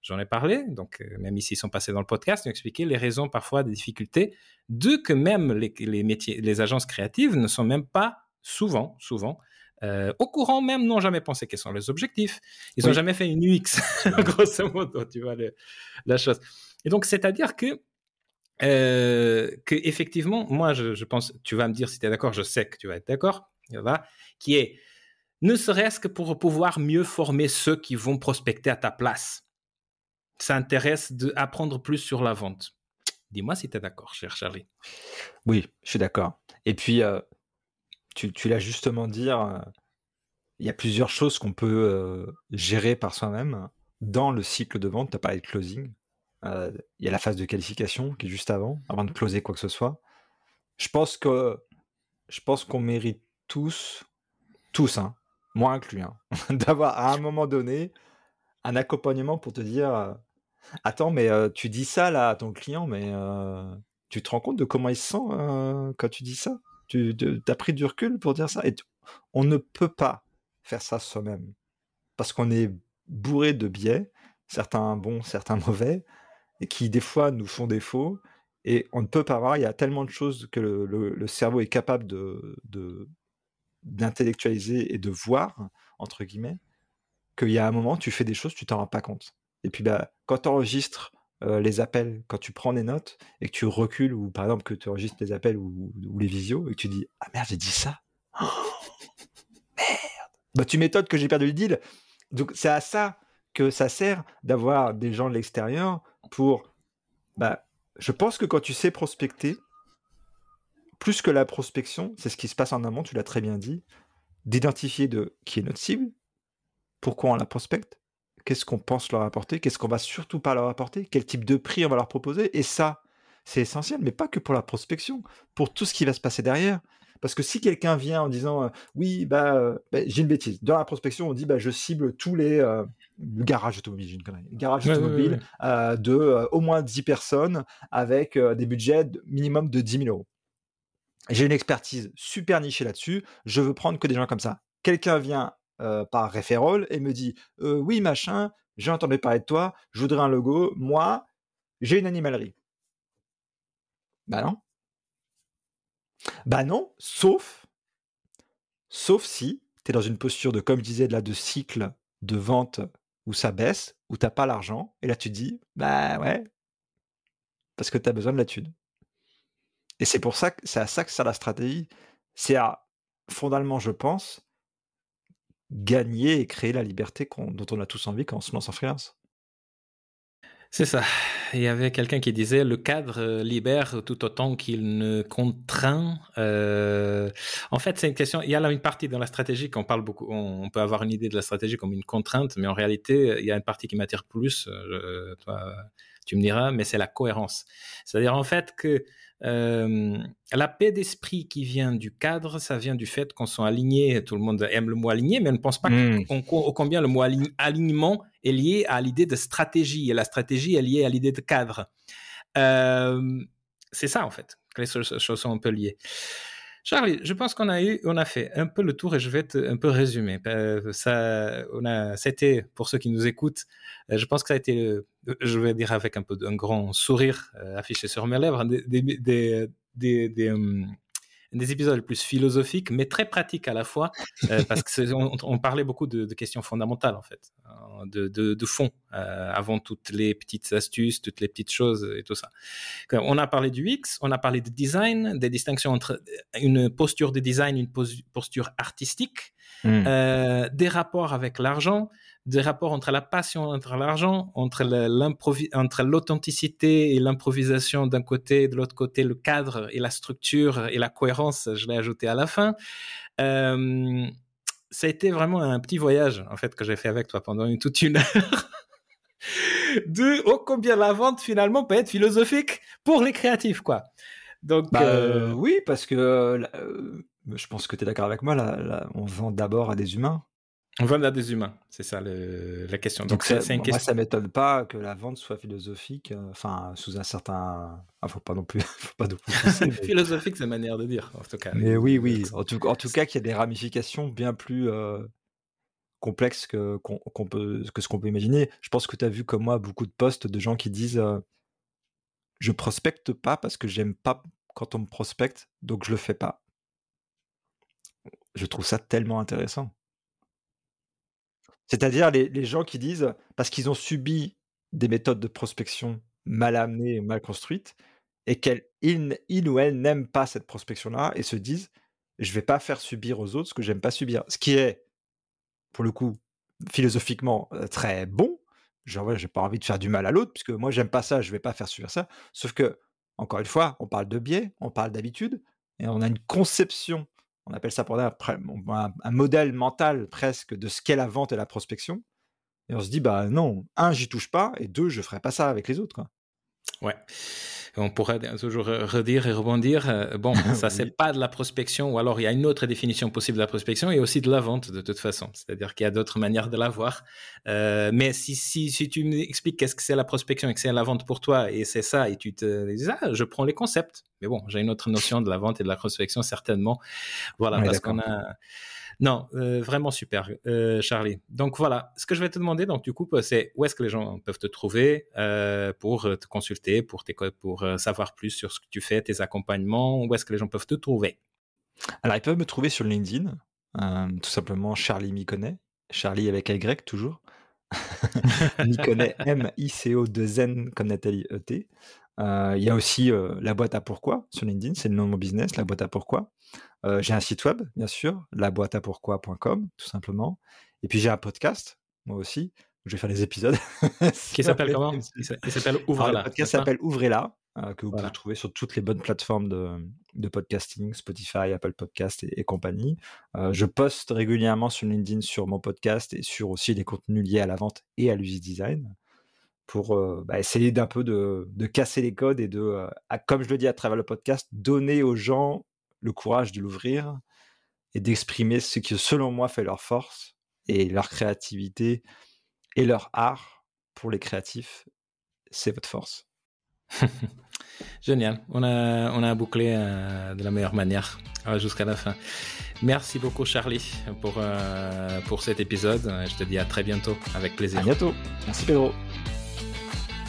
j'en ai parlé, donc euh, même ici ils sont passés dans le podcast, ils ont expliqué les raisons parfois des difficultés de que même les, métiers, les agences créatives ne sont même pas souvent, souvent, euh, au courant même, n'ont jamais pensé quels sont les objectifs. Ils n'ont jamais fait une UX, grosso modo, tu vois la chose. Et donc, c'est-à-dire que euh, que effectivement, moi, je, pense, tu vas me dire si tu es d'accord, je sais que tu vas être d'accord, qui est ne serait-ce que pour pouvoir mieux former ceux qui vont prospecter à ta place. Ça intéresse d'apprendre plus sur la vente. Dis-moi si tu es d'accord, cher Charlie. Oui, je suis d'accord. Et puis, euh, tu, l'as justement dit, euh, il y a plusieurs choses qu'on peut gérer par soi-même dans le cycle de vente. Tu as parlé de closing. Il y a la phase de qualification qui est juste avant, avant de closer quoi que ce soit. Je pense que je pense qu'on mérite tous, tous, hein, moi inclus, hein, d'avoir à un moment donné un accompagnement pour te dire euh, Attends, mais euh, tu dis ça là à ton client, mais euh, tu te rends compte de comment il se sent quand tu dis ça? Tu as pris du recul pour dire ça? Et on ne peut pas faire ça soi-même. Parce qu'on est bourré de biais, certains bons, certains mauvais, qui des fois nous font défaut. Et on ne peut pas voir, il y a tellement de choses que le, cerveau est capable d'intellectualiser et de voir, entre guillemets, qu'il y a un moment, tu fais des choses, tu t'en rends pas compte. Et puis, bah, quand tu enregistres euh, les appels, quand tu prends des notes et que tu recules, ou par exemple que tu enregistres les appels ou, les visios, et que tu dis Ah merde, j'ai dit ça Merde Bah, tu m'étonnes que j'ai perdu le deal. Donc, c'est à ça que ça sert d'avoir des gens de l'extérieur pour. Bah, je pense que quand tu sais prospecter, plus que la prospection, c'est ce qui se passe en amont, tu l'as très bien dit, d'identifier de qui est notre cible, pourquoi on la prospecte, qu'est-ce qu'on pense leur apporter, qu'est-ce qu'on va surtout pas leur apporter, quel type de prix on va leur proposer, et ça, c'est essentiel, mais pas que pour la prospection, pour tout ce qui va se passer derrière. Parce que si quelqu'un vient en disant euh, oui, bah, euh, bah, j'ai une bêtise. Dans la prospection, on dit bah, je cible tous les euh, garages automobiles, j'ai une connerie. Garages automobiles de au moins 10 personnes avec des budgets minimum de 10 000 euros j'ai une expertise super nichée là-dessus, je veux prendre que des gens comme ça. Quelqu'un vient par référol et me dit oui machin, j'ai entendu parler de toi, je voudrais un logo, moi j'ai une animalerie. Bah non. Bah non, sauf sauf si tu es dans une posture de comme je disais là de cycle de vente où ça baisse, où t'as pas l'argent et là tu te dis bah ouais parce que tu as besoin de la thune. Et c'est pour ça c'est à ça que sert la stratégie. C'est à, fondamentalement, je pense, gagner et créer la liberté dont on a tous envie quand on se lance en freelance. C'est ça. Il y avait quelqu'un qui disait le cadre euh, libère tout autant qu'il ne contraint. Euh, en fait, c'est une question. Il y a là une partie dans la stratégie qu'on parle beaucoup. On peut avoir une idée de la stratégie comme une contrainte, mais en réalité, il y a une partie qui m'attire plus. Euh, toi, tu me diras, mais c'est la cohérence. C'est-à-dire en fait que euh, la paix d'esprit qui vient du cadre, ça vient du fait qu'on soit aligné. Tout le monde aime le mot aligné, mais on ne pense pas mmh. combien le mot alignement est lié à l'idée de stratégie. Et la stratégie est liée à l'idée de cadre. Euh, c'est ça, en fait, que les choses sont un peu liées. Charlie, je pense qu'on a eu, on a fait un peu le tour et je vais un peu résumer. Euh, ça, on a, c'était pour ceux qui nous écoutent, euh, je pense que ça a été, je vais dire avec un peu d'un grand sourire euh, affiché sur mes lèvres, des hum, des épisodes plus philosophiques, mais très pratiques à la fois, euh, parce qu'on on parlait beaucoup de, questions fondamentales, en fait, hein, de, de, fond, euh, avant toutes les petites astuces, toutes les petites choses et tout ça. On a parlé du X, on a parlé de design, des distinctions entre une posture de design, une posture artistique, euh, des rapports avec l'argent, des rapports entre la passion, entre l'argent, entre l'authenticité et l'improvisation d'un côté, de l'autre côté le cadre et la structure et la cohérence, je l'ai ajouté à la fin. Euh, ça a été vraiment un petit voyage en fait que j'ai fait avec toi pendant une, toute une heure. de oh combien la vente finalement peut être philosophique pour les créatifs quoi. Donc bah, euh, oui parce que euh, je pense que tu es d'accord avec moi là, on vend d'abord à des humains on vend à des humains, c'est ça la question. Donc, ça, c'est une question. Moi, ça m'étonne pas que la vente soit philosophique, euh, enfin, sous un certain. Ah, faut pas non plus. faut pas philosophique, c'est manière de dire, en tout cas. Mais oui, oui. En tout, en tout cas, qu'il y a des ramifications bien plus euh, complexes que, qu'on, peut, que ce qu'on peut imaginer. Je pense que tu as vu, comme moi, beaucoup de posts de gens qui disent euh, Je prospecte pas parce que j'aime pas quand on me prospecte, donc je le fais pas. Je trouve ça tellement intéressant. C'est-à-dire les, gens qui disent, parce qu'ils ont subi des méthodes de prospection mal amenées mal construites, et qu'ils ou elles n'aiment pas cette prospection-là, et se disent, je vais pas faire subir aux autres ce que j'aime pas subir. Ce qui est, pour le coup, philosophiquement très bon. Genre, j'ai pas envie de faire du mal à l'autre, puisque moi, j'aime pas ça, je vais pas faire subir ça. Sauf que, encore une fois, on parle de biais, on parle d'habitude, et on a une conception on appelle ça pour un, modèle mental presque de ce qu'est la vente et la prospection. Et on se dit, bah non, un, j'y touche pas, et deux, je ferai pas ça avec les autres. Ouais on pourrait toujours redire et rebondir. Euh, bon, ça, c'est pas de la prospection, ou alors il y a une autre définition possible de la prospection et aussi de la vente, de toute façon. C'est-à-dire qu'il y a d'autres manières de la voir. Euh, mais si, si, si tu m'expliques qu'est-ce que c'est la prospection et que c'est la vente pour toi, et c'est ça, et tu te dis, ah, je prends les concepts. Mais bon, j'ai une autre notion de la vente et de la prospection, certainement. Voilà, parce qu'on a non, euh, vraiment super, euh, Charlie. Donc voilà, ce que je vais te demander, donc du coup, c'est où est-ce que les gens peuvent te trouver euh, pour te consulter, pour, pour savoir plus sur ce que tu fais, tes accompagnements, où est-ce que les gens peuvent te trouver? Alors, ils peuvent me trouver sur LinkedIn, tout simplement Charlie Miconnet, Charlie avec Y toujours. Miconnet, M-I-C-O-2-N comme Nathalie E-T. Il y a aussi la boîte à pourquoi sur LinkedIn, c'est le nom de mon business, la boîte à pourquoi. Euh, j'ai un site web, bien sûr, laboîteapourquoi.com, tout simplement. Et puis j'ai un podcast, moi aussi, je vais faire des épisodes. Qui s'appelle comment? Il s'appelle Ouvrez-la. Le podcast s'appelle Ouvrez-la, euh, que vous pouvez trouver sur toutes les bonnes plateformes de, podcasting, Spotify, Apple Podcast et, compagnie. Euh, je poste régulièrement sur LinkedIn sur mon podcast et sur aussi des contenus liés à la vente et à l'UX design pour bah, essayer d'un peu de, casser les codes et de, comme je le dis à travers le podcast, donner aux gens le courage de l'ouvrir et d'exprimer ce qui, selon moi, fait leur force et leur créativité et leur art pour les créatifs, c'est votre force. Génial, on a, on a bouclé euh, de la meilleure manière euh, jusqu'à la fin. Merci beaucoup Charlie pour, euh, pour cet épisode. Je te dis à très bientôt, avec plaisir. À bientôt. Merci Pedro.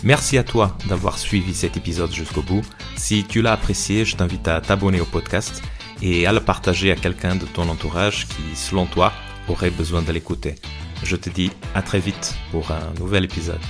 Merci à toi d'avoir suivi cet épisode jusqu'au bout. Si tu l'as apprécié, je t'invite à t'abonner au podcast et à le partager à quelqu'un de ton entourage qui, selon toi, aurait besoin de l'écouter. Je te dis à très vite pour un nouvel épisode.